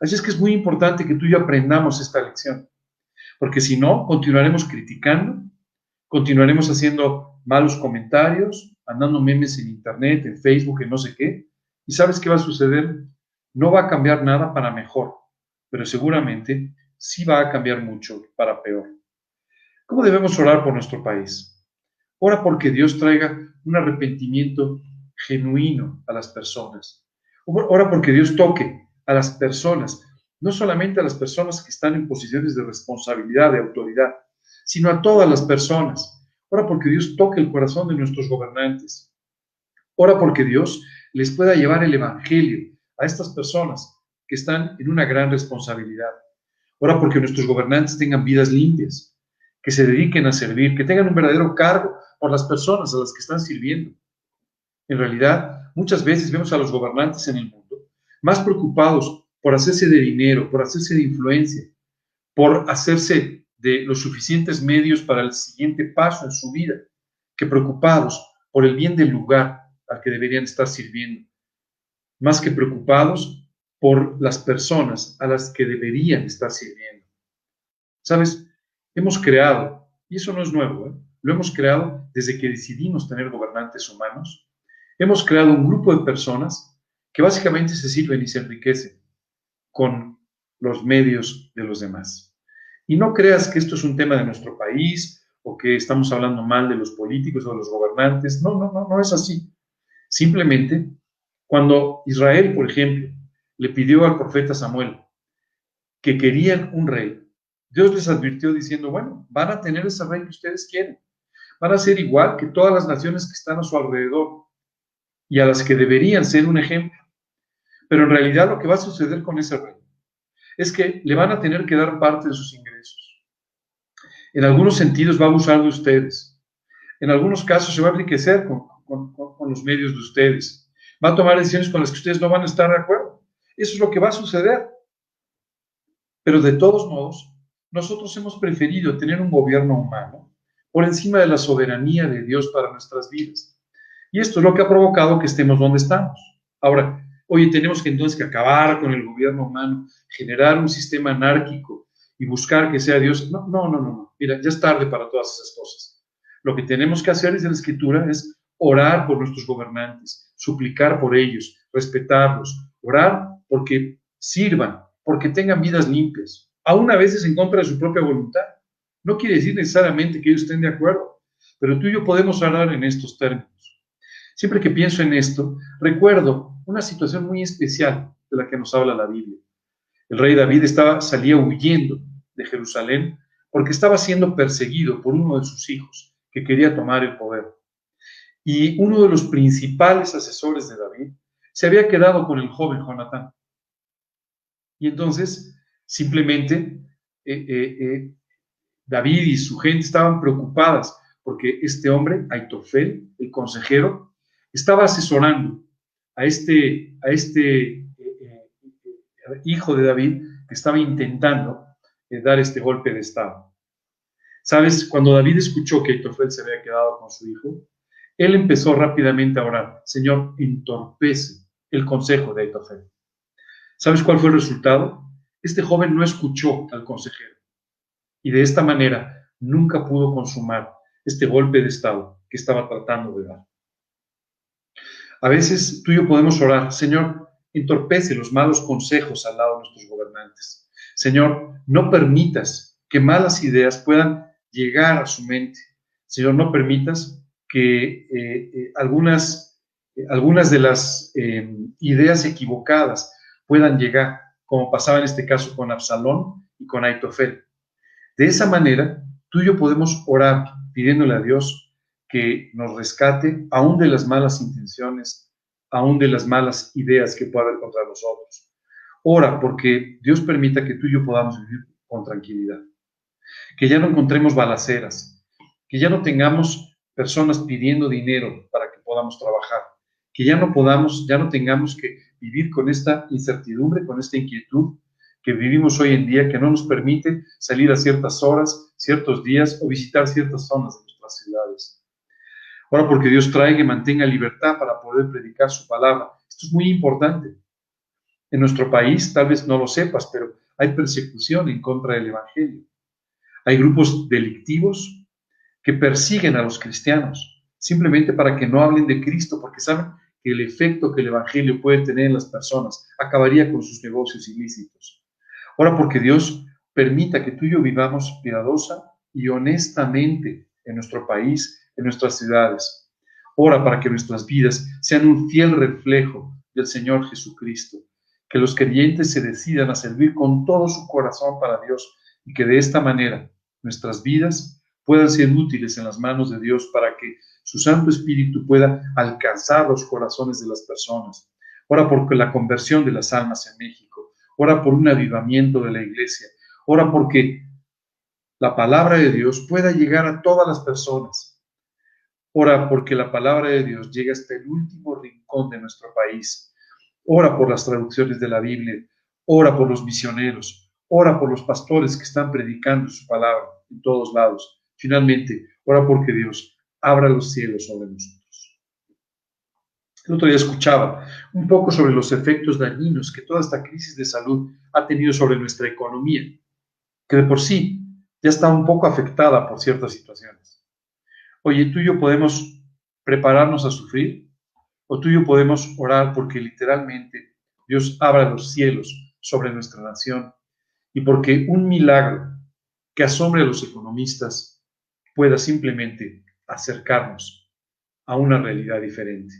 S4: Así es que es muy importante que tú y yo aprendamos esta lección, porque si no, continuaremos criticando, continuaremos haciendo malos comentarios, mandando memes en internet, en Facebook, en no sé qué, y ¿sabes qué va a suceder? No va a cambiar nada para mejor, pero seguramente sí va a cambiar mucho para peor. ¿Cómo debemos orar por nuestro país? Ora porque Dios traiga un arrepentimiento genuino a las personas. Ora porque Dios toque a las personas, no solamente a las personas que están en posiciones de responsabilidad, de autoridad, sino a todas las personas. Ora porque Dios toque el corazón de nuestros gobernantes. Ora porque Dios les pueda llevar el Evangelio a estas personas que están en una gran responsabilidad. Ora porque nuestros gobernantes tengan vidas limpias, que se dediquen a servir, que tengan un verdadero cargo por las personas a las que están sirviendo. En realidad, muchas veces vemos a los gobernantes en el mundo más preocupados por hacerse de dinero, por hacerse de influencia, por hacerse de los suficientes medios para el siguiente paso en su vida, que preocupados por el bien del lugar al que deberían estar sirviendo, más que preocupados por las personas a las que deberían estar sirviendo. ¿Sabes? Hemos creado, y eso no es nuevo, ¿eh? lo hemos creado desde que decidimos tener gobernantes humanos, hemos creado un grupo de personas que básicamente se sirven y se enriquecen con los medios de los demás. Y no creas que esto es un tema de nuestro país o que estamos hablando mal de los políticos o de los gobernantes. No, no, no, no es así. Simplemente, cuando Israel, por ejemplo, le pidió al profeta Samuel que querían un rey, Dios les advirtió diciendo, bueno, van a tener ese rey que ustedes quieren. Van a ser igual que todas las naciones que están a su alrededor y a las que deberían ser un ejemplo. Pero en realidad lo que va a suceder con ese rey es que le van a tener que dar parte de sus ingresos. En algunos sentidos va a abusar de ustedes. En algunos casos se va a enriquecer con, con los medios de ustedes. Va a tomar decisiones con las que ustedes no van a estar de acuerdo. Eso es lo que va a suceder. Pero de todos modos, nosotros hemos preferido tener un gobierno humano por encima de la soberanía de Dios para nuestras vidas. Y esto es lo que ha provocado que estemos donde estamos. Ahora, oye, tenemos que entonces que acabar con el gobierno humano, generar un sistema anárquico y buscar que sea Dios. No, no, no, no. Mira, ya es tarde para todas esas cosas. Lo que tenemos que hacer desde la escritura es orar por nuestros gobernantes, suplicar por ellos, respetarlos, orar porque sirvan, porque tengan vidas limpias, aún a veces en contra de su propia voluntad. No quiere decir necesariamente que ellos estén de acuerdo, pero tú y yo podemos orar en estos términos. Siempre que pienso en esto, recuerdo una situación muy especial de la que nos habla la Biblia. El rey David estaba, salía huyendo de Jerusalén porque estaba siendo perseguido por uno de sus hijos que quería tomar el poder. Y uno de los principales asesores de David se había quedado con el joven Jonatán. Y entonces, simplemente, eh, eh, eh, David y su gente estaban preocupadas porque este hombre, Aitofel, el consejero, estaba asesorando a este, a este hijo de David que estaba intentando dar este golpe de Estado. ¿Sabes? Cuando David escuchó que Aitofel se había quedado con su hijo, él empezó rápidamente a orar, Señor, entorpece el consejo de Aitofel. ¿Sabes cuál fue el resultado? Este joven no escuchó al consejero y de esta manera nunca pudo consumar este golpe de Estado que estaba tratando de dar. A veces tú y yo podemos orar, Señor, entorpece los malos consejos al lado de nuestros gobernantes. Señor, no permitas que malas ideas puedan llegar a su mente. Señor, no permitas que eh, eh, algunas, eh, algunas de las ideas equivocadas puedan llegar, como pasaba en este caso con Absalón y con Aitofel. De esa manera, tú y yo podemos orar pidiéndole a Dios que nos rescate aún de las malas intenciones, aún de las malas ideas que pueda haber contra nosotros. Ora porque Dios permita que tú y yo podamos vivir con tranquilidad. Que ya no encontremos balaceras, que ya no tengamos personas pidiendo dinero para que podamos trabajar, que ya no podamos, ya no tengamos que vivir con esta incertidumbre, con esta inquietud que vivimos hoy en día, que no nos permite salir a ciertas horas, ciertos días o visitar ciertas zonas de nuestras ciudades. Ahora, porque Dios traiga y mantenga libertad para poder predicar su palabra. Esto es muy importante. En nuestro país, tal vez no lo sepas, pero hay persecución en contra del Evangelio. Hay grupos delictivos que persiguen a los cristianos, simplemente para que no hablen de Cristo, porque saben que el efecto que el Evangelio puede tener en las personas acabaría con sus negocios ilícitos. Ahora, porque Dios permita que tú y yo vivamos piadosa y honestamente en nuestro país, en nuestras ciudades. Ora para que nuestras vidas sean un fiel reflejo del Señor Jesucristo, que los creyentes se decidan a servir con todo su corazón para Dios y que de esta manera nuestras vidas puedan ser útiles en las manos de Dios para que su Santo Espíritu pueda alcanzar los corazones de las personas. Ora por la conversión de las almas en México. Ora por un avivamiento de la iglesia. Ora porque la palabra de Dios pueda llegar a todas las personas. Ora porque la palabra de Dios llegue hasta el último rincón de nuestro país. Ora por las traducciones de la Biblia. Ora por los misioneros. Ora por los pastores que están predicando su palabra en todos lados. Finalmente, ora porque Dios abra los cielos sobre nosotros. El otro día escuchaba un poco sobre los efectos dañinos que toda esta crisis de salud ha tenido sobre nuestra economía, que de por sí ya está un poco afectada por ciertas situaciones. Oye, tú y yo podemos prepararnos a sufrir, o tú y yo podemos orar porque literalmente Dios abra los cielos sobre nuestra nación y porque un milagro que asombre a los economistas pueda simplemente acercarnos a una realidad diferente.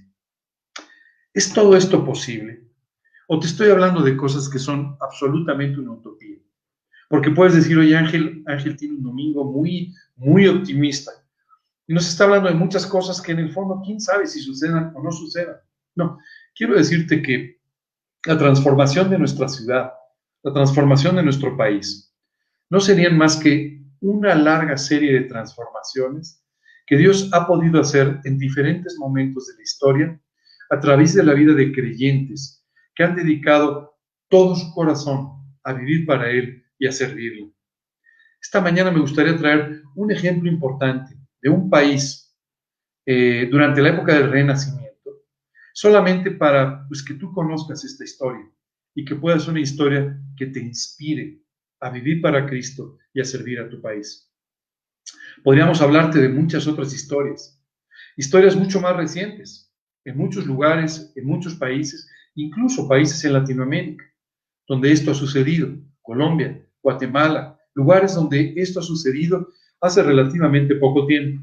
S4: ¿Es todo esto posible? ¿O te estoy hablando de cosas que son absolutamente una utopía? Porque puedes decir, oye, Ángel, Ángel tiene un domingo muy, muy optimista. Y nos está hablando de muchas cosas que en el fondo, quién sabe si sucedan o no sucedan. No, quiero decirte que la transformación de nuestra ciudad, la transformación de nuestro país, no serían más que una larga serie de transformaciones que Dios ha podido hacer en diferentes momentos de la historia a través de la vida de creyentes que han dedicado todo su corazón a vivir para Él y a servirlo. Esta mañana me gustaría traer un ejemplo importante de un país eh, durante la época del Renacimiento, solamente para pues, que tú conozcas esta historia y que pueda ser una historia que te inspire a vivir para Cristo y a servir a tu país. Podríamos hablarte de muchas otras historias, historias mucho más recientes, en muchos lugares, en muchos países, incluso países en Latinoamérica, donde esto ha sucedido, Colombia, Guatemala, lugares donde esto ha sucedido hace relativamente poco tiempo.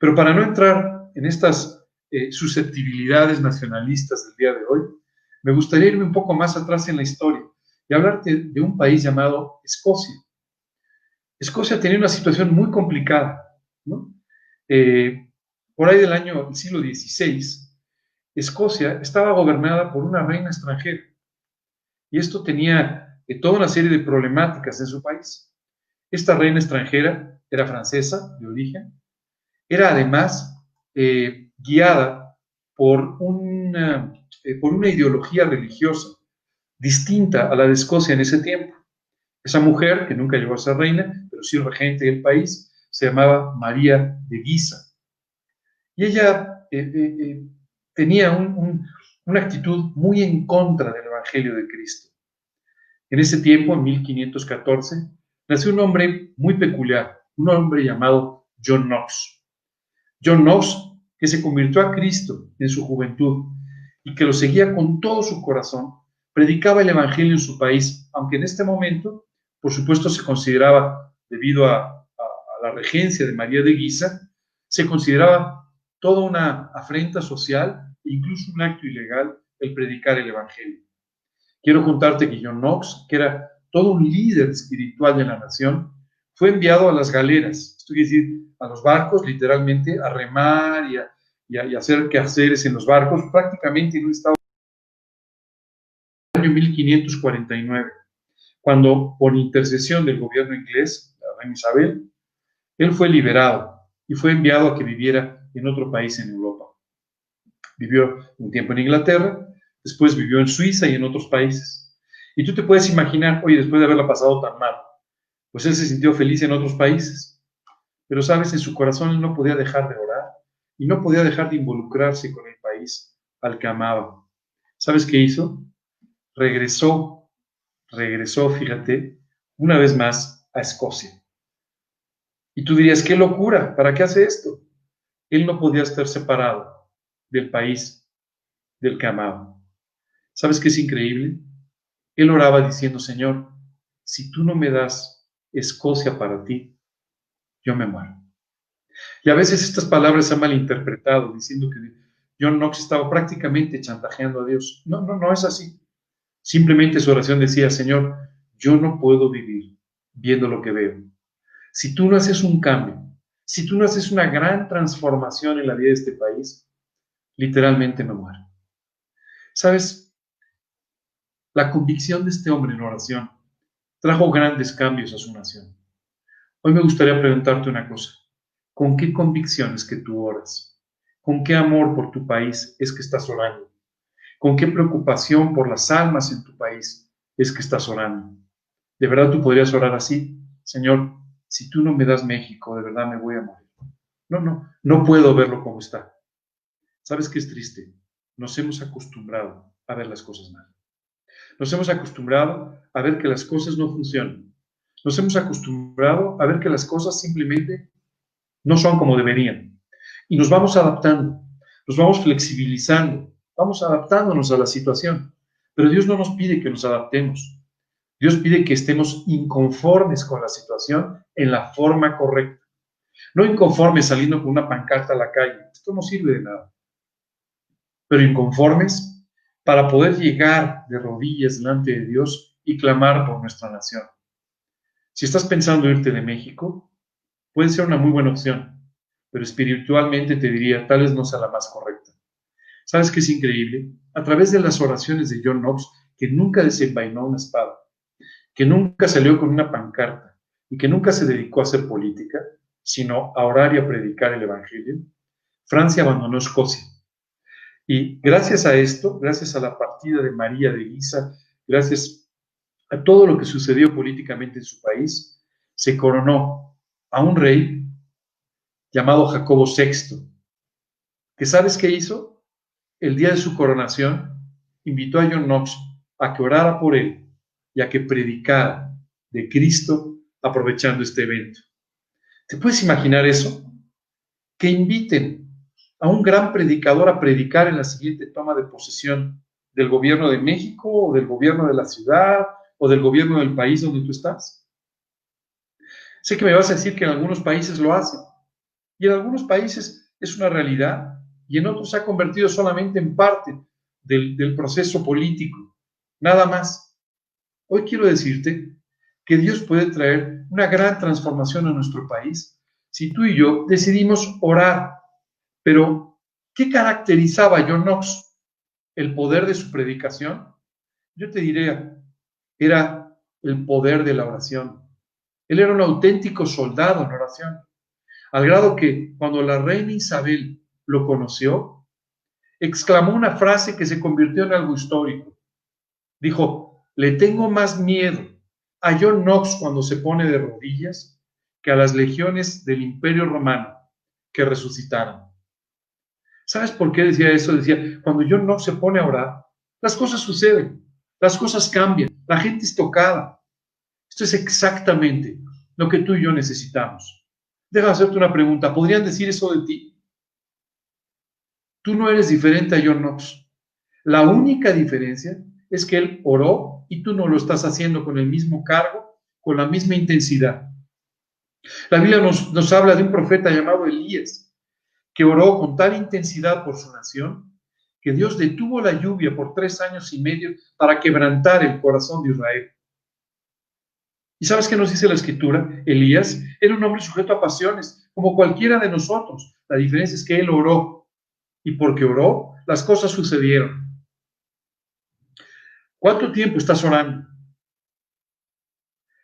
S4: Pero para no entrar en estas eh, susceptibilidades nacionalistas del día de hoy, me gustaría irme un poco más atrás en la historia y hablarte de un país llamado Escocia. Escocia tenía una situación muy complicada, ¿no? Eh, por ahí del año siglo XVI, Escocia estaba gobernada por una reina extranjera y esto tenía eh, toda una serie de problemáticas en su país. Esta reina extranjera era francesa de origen, era además eh, guiada por una, por una ideología religiosa distinta a la de Escocia en ese tiempo. Esa mujer, que nunca llegó a ser reina, pero sí regente del país, se llamaba María de Guisa. Y ella eh, eh, eh, tenía una actitud muy en contra del Evangelio de Cristo. En ese tiempo, en 1514, nació un hombre muy peculiar, un hombre llamado John Knox. John Knox, que se convirtió a Cristo en su juventud y que lo seguía con todo su corazón, predicaba el Evangelio en su país, aunque en este momento, por supuesto, se consideraba, debido a, la regencia de María de Guisa, se consideraba toda una afrenta social, incluso un acto ilegal, el predicar el Evangelio. Quiero contarte que John Knox, que era todo un líder espiritual de la nación, fue enviado a las galeras, esto quiere decir, a los barcos, literalmente, a remar y a, y a hacer quehaceres en los barcos, prácticamente en un estado 1549, cuando por intercesión del gobierno inglés, la reina Isabel, él fue liberado y fue enviado a que viviera en otro país en Europa. Vivió un tiempo en Inglaterra, después vivió en Suiza y en otros países. Y tú te puedes imaginar, oye, después de haberla pasado tan mal, pues él se sintió feliz en otros países. Pero sabes, en su corazón él no podía dejar de orar y no podía dejar de involucrarse con el país al que amaba. ¿Sabes qué hizo? Regresó, regresó, fíjate, una vez más a Escocia. Y tú dirías, qué locura, ¿para qué hace esto? Él no podía estar separado del país del que amaba. ¿Sabes qué es increíble? Él oraba diciendo, Señor, si tú no me das Escocia para ti, yo me muero. Y a veces estas palabras se han malinterpretado, diciendo que John Knox estaba prácticamente chantajeando a Dios. No, no, no es así. Simplemente su oración decía, Señor, yo no puedo vivir viendo lo que veo. Si tú no haces un cambio, si tú no haces una gran transformación en la vida de este país, literalmente me muero. ¿Sabes? La convicción de este hombre en oración trajo grandes cambios a su nación. Hoy me gustaría preguntarte una cosa. ¿Con qué convicciones que tú oras? ¿Con qué amor por tu país es que estás orando? ¿Con qué preocupación por las almas en tu país es que estás orando? ¿De verdad tú podrías orar así? Señor, si tú no me das México, de verdad me voy a morir. No, no, no puedo verlo como está. ¿Sabes qué es triste? Nos hemos acostumbrado a ver las cosas mal. Nos hemos acostumbrado a ver que las cosas no funcionan. Nos hemos acostumbrado a ver que las cosas simplemente no son como deberían. Y nos vamos adaptando, nos vamos flexibilizando, vamos adaptándonos a la situación. Pero Dios no nos pide que nos adaptemos. Dios pide que estemos inconformes con la situación en la forma correcta. No inconformes saliendo con una pancarta a la calle. Esto no sirve de nada. Pero inconformes para poder llegar de rodillas delante de Dios y clamar por nuestra nación. Si estás pensando irte de México, puede ser una muy buena opción, pero espiritualmente te diría, tal vez no sea la más correcta. ¿Sabes qué es increíble? A través de las oraciones de John Knox, que nunca desenvainó una espada, que nunca salió con una pancarta y que nunca se dedicó a hacer política, sino a orar y a predicar el Evangelio, Francia abandonó Escocia. Y gracias a esto, gracias a la partida de María de Guisa, gracias a todo lo que sucedió políticamente en su país, se coronó a un rey llamado Jacobo VI, que sabes qué hizo? El día de su coronación, invitó a John Knox a que orara por él y a que predicara de Cristo aprovechando este evento. ¿Te puedes imaginar eso? Que inviten a un gran predicador a predicar en la siguiente toma de posesión del gobierno de México o del gobierno de la ciudad o del gobierno del país donde tú estás. Sé que me vas a decir que en algunos países lo hacen y en algunos países es una realidad y en otros se ha convertido solamente en parte del, proceso político, nada más. Hoy quiero decirte que Dios puede traer una gran transformación a nuestro país si tú y yo decidimos orar. Pero, ¿qué caracterizaba a John Knox? ¿El poder de su predicación? Yo te diría, era el poder de la oración. Él era un auténtico soldado en oración, al grado que cuando la reina Isabel lo conoció, exclamó una frase que se convirtió en algo histórico. Dijo, le tengo más miedo a John Knox cuando se pone de rodillas que a las legiones del imperio romano que resucitaron. ¿Sabes por qué decía eso? Decía, cuando John Knox se pone a orar, las cosas suceden, las cosas cambian, la gente es tocada. Esto es exactamente lo que tú y yo necesitamos. Deja hacerte una pregunta. ¿Podrían decir eso de ti? Tú no eres diferente a John Knox. La única diferencia es que él oró y tú no lo estás haciendo con el mismo cargo, con la misma intensidad. La Biblia nos, nos habla de un profeta llamado Elías, que oró con tal intensidad por su nación, que Dios detuvo la lluvia por tres años y medio para quebrantar el corazón de Israel. ¿Y sabes qué nos dice la escritura? Elías era un hombre sujeto a pasiones, como cualquiera de nosotros. La diferencia es que él oró, y porque oró, las cosas sucedieron. ¿Cuánto tiempo estás orando?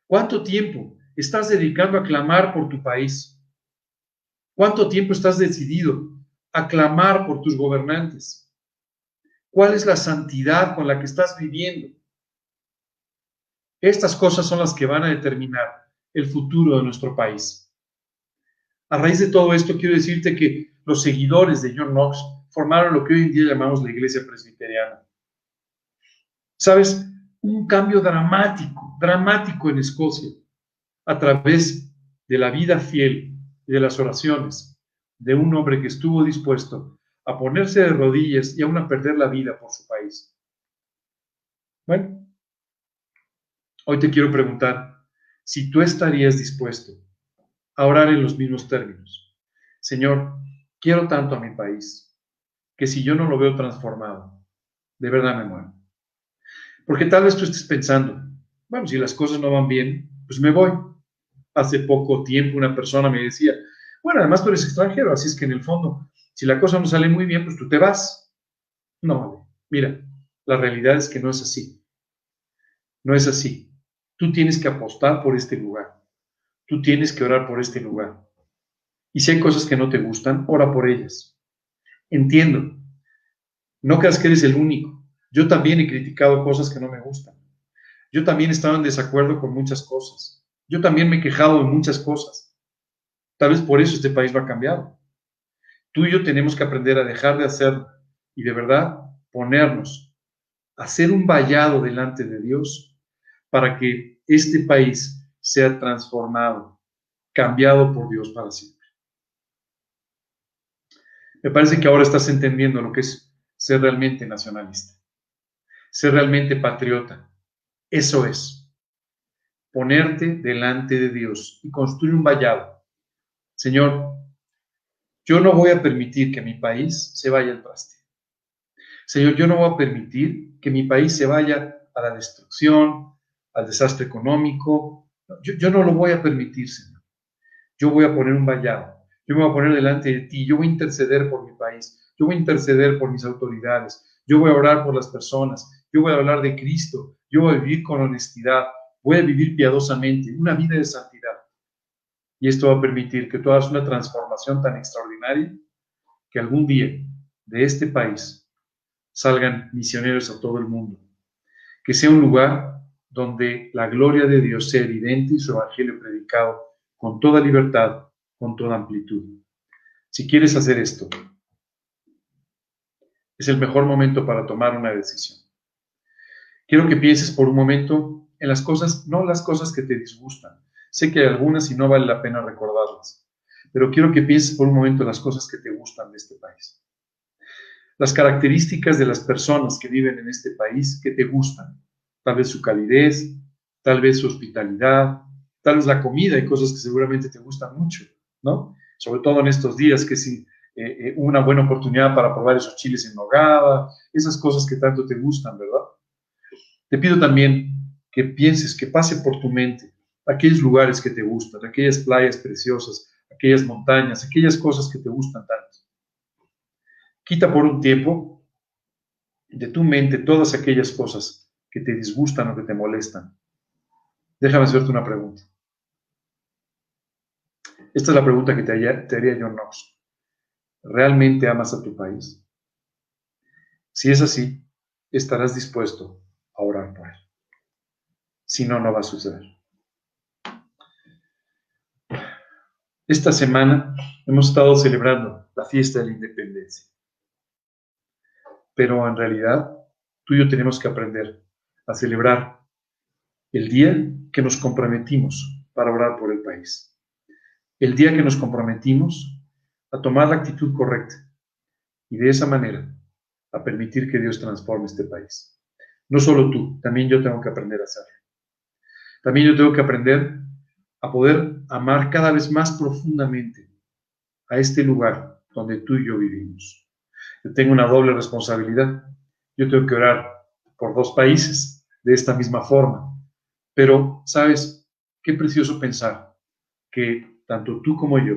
S4: ¿Cuánto tiempo estás dedicando a clamar por tu país? ¿Cuánto tiempo estás decidido a clamar por tus gobernantes? ¿Cuál es la santidad con la que estás viviendo? Estas cosas son las que van a determinar el futuro de nuestro país. A raíz de todo esto, quiero decirte que los seguidores de John Knox formaron lo que hoy en día llamamos la Iglesia Presbiteriana. ¿Sabes? Un cambio dramático, dramático en Escocia, a través de la vida fiel y de las oraciones de un hombre que estuvo dispuesto a ponerse de rodillas y aún a perder la vida por su país. Bueno, hoy te quiero preguntar si tú estarías dispuesto a orar en los mismos términos. Señor, quiero tanto a mi país que si yo no lo veo transformado, de verdad me muero. Porque tal vez tú estés pensando, bueno, si las cosas no van bien, pues me voy. Hace poco tiempo una persona me decía, bueno, además tú eres extranjero, así es que en el fondo, si la cosa no sale muy bien, pues tú te vas. No, mira, la realidad es que no es así. No es así. Tú tienes que apostar por este lugar. Tú tienes que orar por este lugar. Y si hay cosas que no te gustan, ora por ellas. Entiendo. No creas que eres el único. Yo también he criticado cosas que no me gustan. Yo también estaba en desacuerdo con muchas cosas. Yo también me he quejado de muchas cosas. Tal vez por eso este país va a cambiar. Tú y yo tenemos que aprender a dejar de hacer y de verdad ponernos, a hacer un vallado delante de Dios para que este país sea transformado, cambiado por Dios para siempre. Me parece que ahora estás entendiendo lo que es ser realmente nacionalista ser realmente patriota. Eso es, ponerte delante de Dios y construir un vallado. Señor, yo no voy a permitir que mi país se vaya al traste. Señor, yo no voy a permitir que mi país se vaya a la destrucción, al desastre económico. Yo, no lo voy a permitir, Señor. Yo voy a poner un vallado. Yo me voy a poner delante de ti. Yo voy a interceder por mi país. Yo voy a interceder por mis autoridades. Yo voy a orar por las personas yo voy a hablar de Cristo, yo voy a vivir con honestidad, voy a vivir piadosamente, una vida de santidad. Y esto va a permitir que tú hagas una transformación tan extraordinaria que algún día de este país salgan misioneros a todo el mundo. Que sea un lugar donde la gloria de Dios sea evidente y su evangelio predicado con toda libertad, con toda amplitud. Si quieres hacer esto, es el mejor momento para tomar una decisión. Quiero que pienses por un momento en las cosas, no las cosas que te disgustan. Sé que hay algunas y no vale la pena recordarlas, pero quiero que pienses por un momento en las cosas que te gustan de este país. Las características de las personas que viven en este país que te gustan. Tal vez su calidez, tal vez su hospitalidad, tal vez la comida y cosas que seguramente te gustan mucho, Sobre todo en estos días que si eh, eh, una buena oportunidad para probar esos chiles en nogada, esas cosas que tanto te gustan, ¿verdad? Te pido también que pienses, que pase por tu mente aquellos lugares que te gustan, aquellas playas preciosas, aquellas montañas, aquellas cosas que te gustan tanto. Quita por un tiempo de tu mente todas aquellas cosas que te disgustan o que te molestan. Déjame hacerte una pregunta. Esta es la pregunta que te haría, John Knox. ¿Realmente amas a tu país? Si es así, estarás dispuesto a orar por él. Si no, no va a suceder. Esta semana hemos estado celebrando la fiesta de la independencia. Pero en realidad, tú y yo tenemos que aprender a celebrar el día que nos comprometimos para orar por el país. El día que nos comprometimos a tomar la actitud correcta y de esa manera a permitir que Dios transforme este país. No solo tú, también yo tengo que aprender a hacerlo. También yo tengo que aprender a poder amar cada vez más profundamente a este lugar donde tú y yo vivimos. Yo tengo una doble responsabilidad. Yo tengo que orar por dos países de esta misma forma. Pero, ¿sabes? Qué precioso pensar que tanto tú como yo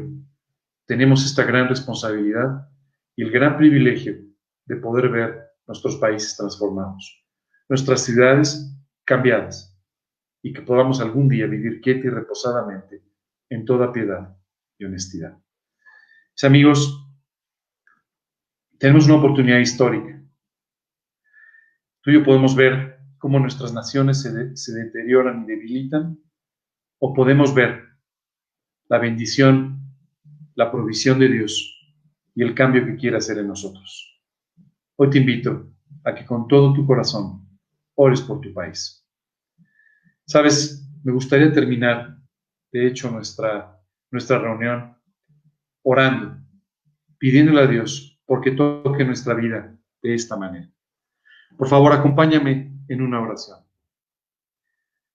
S4: tenemos esta gran responsabilidad y el gran privilegio de poder ver nuestros países transformados, nuestras ciudades cambiadas y que podamos algún día vivir quieta y reposadamente en toda piedad y honestidad. Amigos, tenemos una oportunidad histórica. Tú y yo podemos ver cómo nuestras naciones se deterioran y debilitan, o podemos ver la bendición la provisión de Dios y el cambio que quiere hacer en nosotros. Hoy te invito a que con todo tu corazón ores por tu país. Sabes, me gustaría terminar, de hecho, nuestra, nuestra reunión orando, pidiéndole a Dios porque toque nuestra vida de esta manera. Por favor, acompáñame en una oración.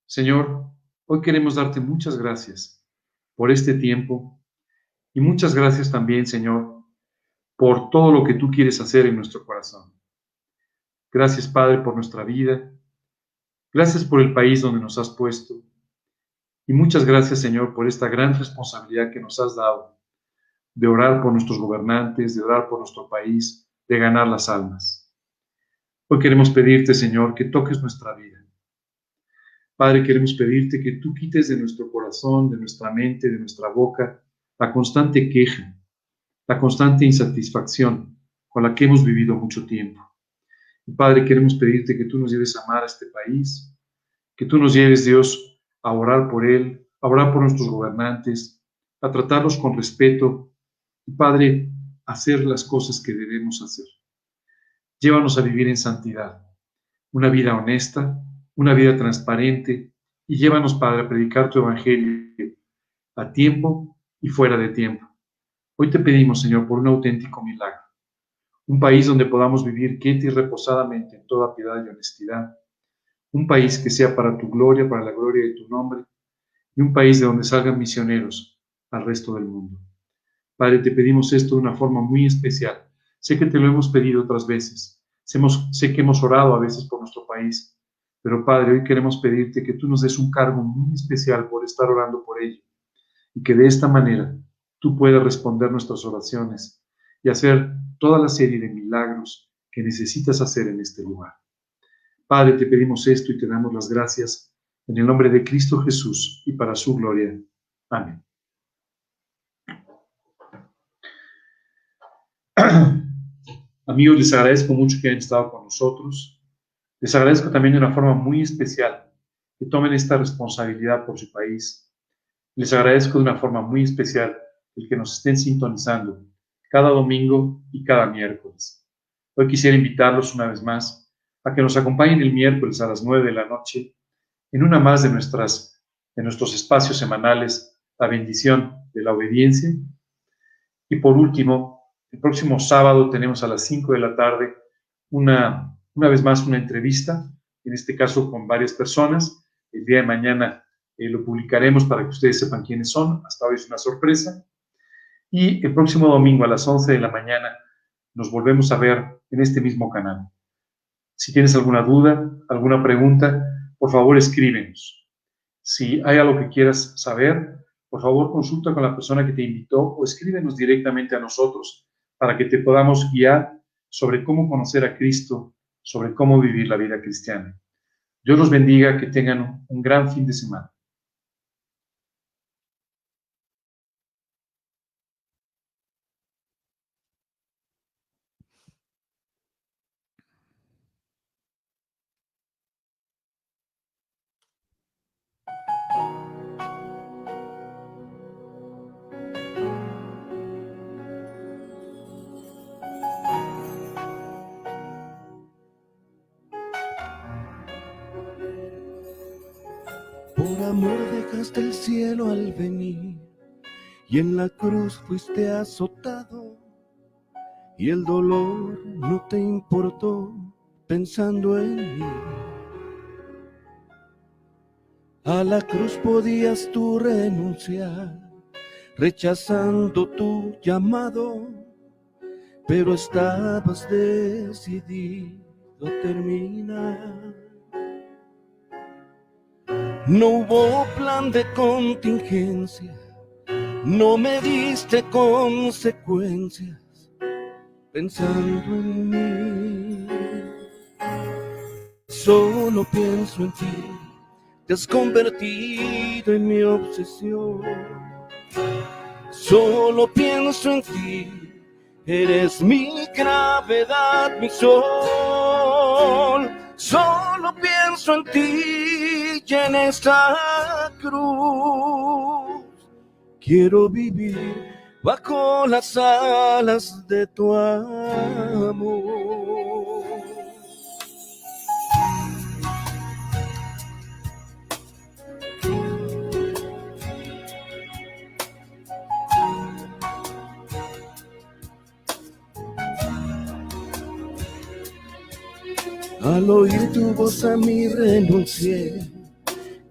S4: Señor, hoy queremos darte muchas gracias por este tiempo y muchas gracias también, Señor, por todo lo que tú quieres hacer en nuestro corazón. Gracias, Padre, por nuestra vida. Gracias por el país donde nos has puesto. Y muchas gracias, Señor, por esta gran responsabilidad que nos has dado de orar por nuestros gobernantes, de orar por nuestro país, de ganar las almas. Hoy queremos pedirte, Señor, que toques nuestra vida. Padre, queremos pedirte que tú quites de nuestro corazón, de nuestra mente, de nuestra boca, la constante queja, la constante insatisfacción con la que hemos vivido mucho tiempo. Padre, queremos pedirte que tú nos lleves a amar a este país, que tú nos lleves, Dios, a orar por él, a orar por nuestros gobernantes, a tratarlos con respeto Padre, hacer las cosas que debemos hacer. Llévanos a vivir en santidad, una vida honesta, una vida transparente y llévanos, Padre, a predicar tu evangelio a tiempo y fuera de tiempo. Hoy te pedimos, Señor, por un auténtico milagro, un país donde podamos vivir quieta y reposadamente en toda piedad y honestidad, un país que sea para tu gloria, para la gloria de tu nombre, y un país de donde salgan misioneros al resto del mundo. Padre, te pedimos esto de una forma muy especial. Sé que te lo hemos pedido otras veces, sé que hemos orado a veces por nuestro país, pero Padre, hoy queremos pedirte que tú nos des un cargo muy especial por estar orando por ello y que de esta manera tú puedas responder nuestras oraciones y hacer toda la serie de milagros que necesitas hacer en este lugar. Padre, te pedimos esto y te damos las gracias en el nombre de Cristo Jesús y para su gloria. Amén. Amigos, les agradezco mucho que hayan estado con nosotros. Les agradezco también de una forma muy especial que tomen esta responsabilidad por su país les agradezco de una forma muy especial el que nos estén sintonizando cada domingo y cada miércoles. Hoy quisiera invitarlos una vez más a que nos acompañen el miércoles a las 9 de la noche en una más de, nuestras, de nuestros espacios semanales, la bendición de la obediencia. Y por último, el próximo sábado tenemos a las 5 de la tarde una, una vez más una entrevista, en este caso con varias personas. El día de mañana eh, lo publicaremos para que ustedes sepan quiénes son. Hasta hoy es una sorpresa. Y el próximo domingo a las 11 de la mañana nos volvemos a ver en este mismo canal. Si tienes alguna duda, alguna pregunta, por favor escríbenos. Si hay algo que quieras saber, por favor consulta con la persona que te invitó o escríbenos directamente a nosotros para que te podamos guiar sobre cómo conocer a Cristo, sobre cómo vivir la vida cristiana. Dios los bendiga, que tengan un gran fin de semana.
S2: Cruz fuiste azotado y el dolor no te importó pensando en mí. A la cruz podías tú renunciar, rechazando tu llamado, pero estabas decidido a terminar. No hubo plan de contingencia, no me diste consecuencias pensando en mí. Solo pienso en ti, te has convertido en mi obsesión. Solo pienso en ti, eres mi gravedad, mi sol. Solo pienso en ti y en esta cruz. Quiero vivir bajo las alas de tu amor. Al oír tu voz a mí renuncié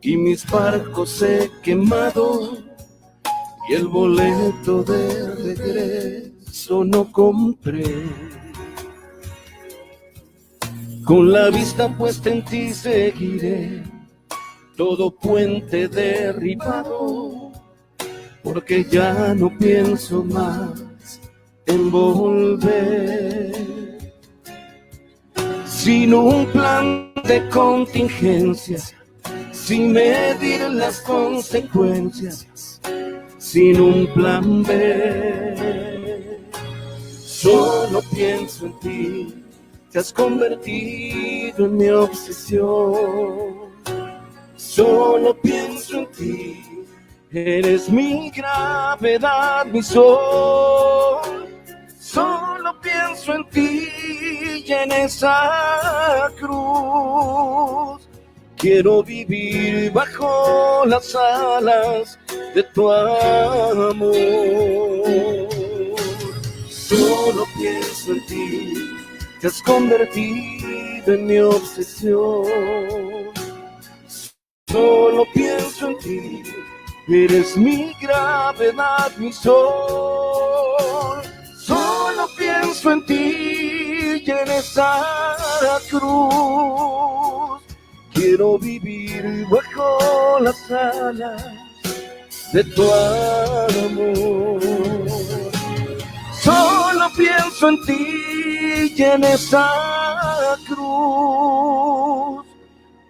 S2: y mis barcos he quemado y el boleto de regreso no compré. Con la vista puesta en ti seguiré todo puente derribado, porque ya no pienso más en volver. Sin un plan de contingencia, sin medir las consecuencias sin un plan B. Solo pienso en ti, te has convertido en mi obsesión. Solo pienso en ti, eres mi gravedad, mi sol. Solo pienso en ti y en esa cruz Quiero vivir bajo las alas de tu amor. Solo pienso en ti, te has convertido en mi obsesión. Solo pienso en ti, eres mi gravedad, mi sol. Solo pienso en ti y en esa cruz Quiero vivir bajo las alas de tu amor. Solo pienso en ti y en esa cruz.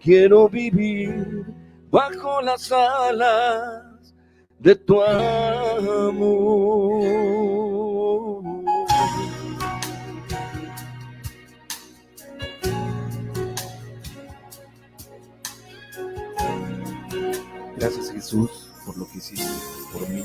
S2: Quiero vivir bajo las alas de tu amor.
S1: Gracias Jesús por lo que hiciste por mí.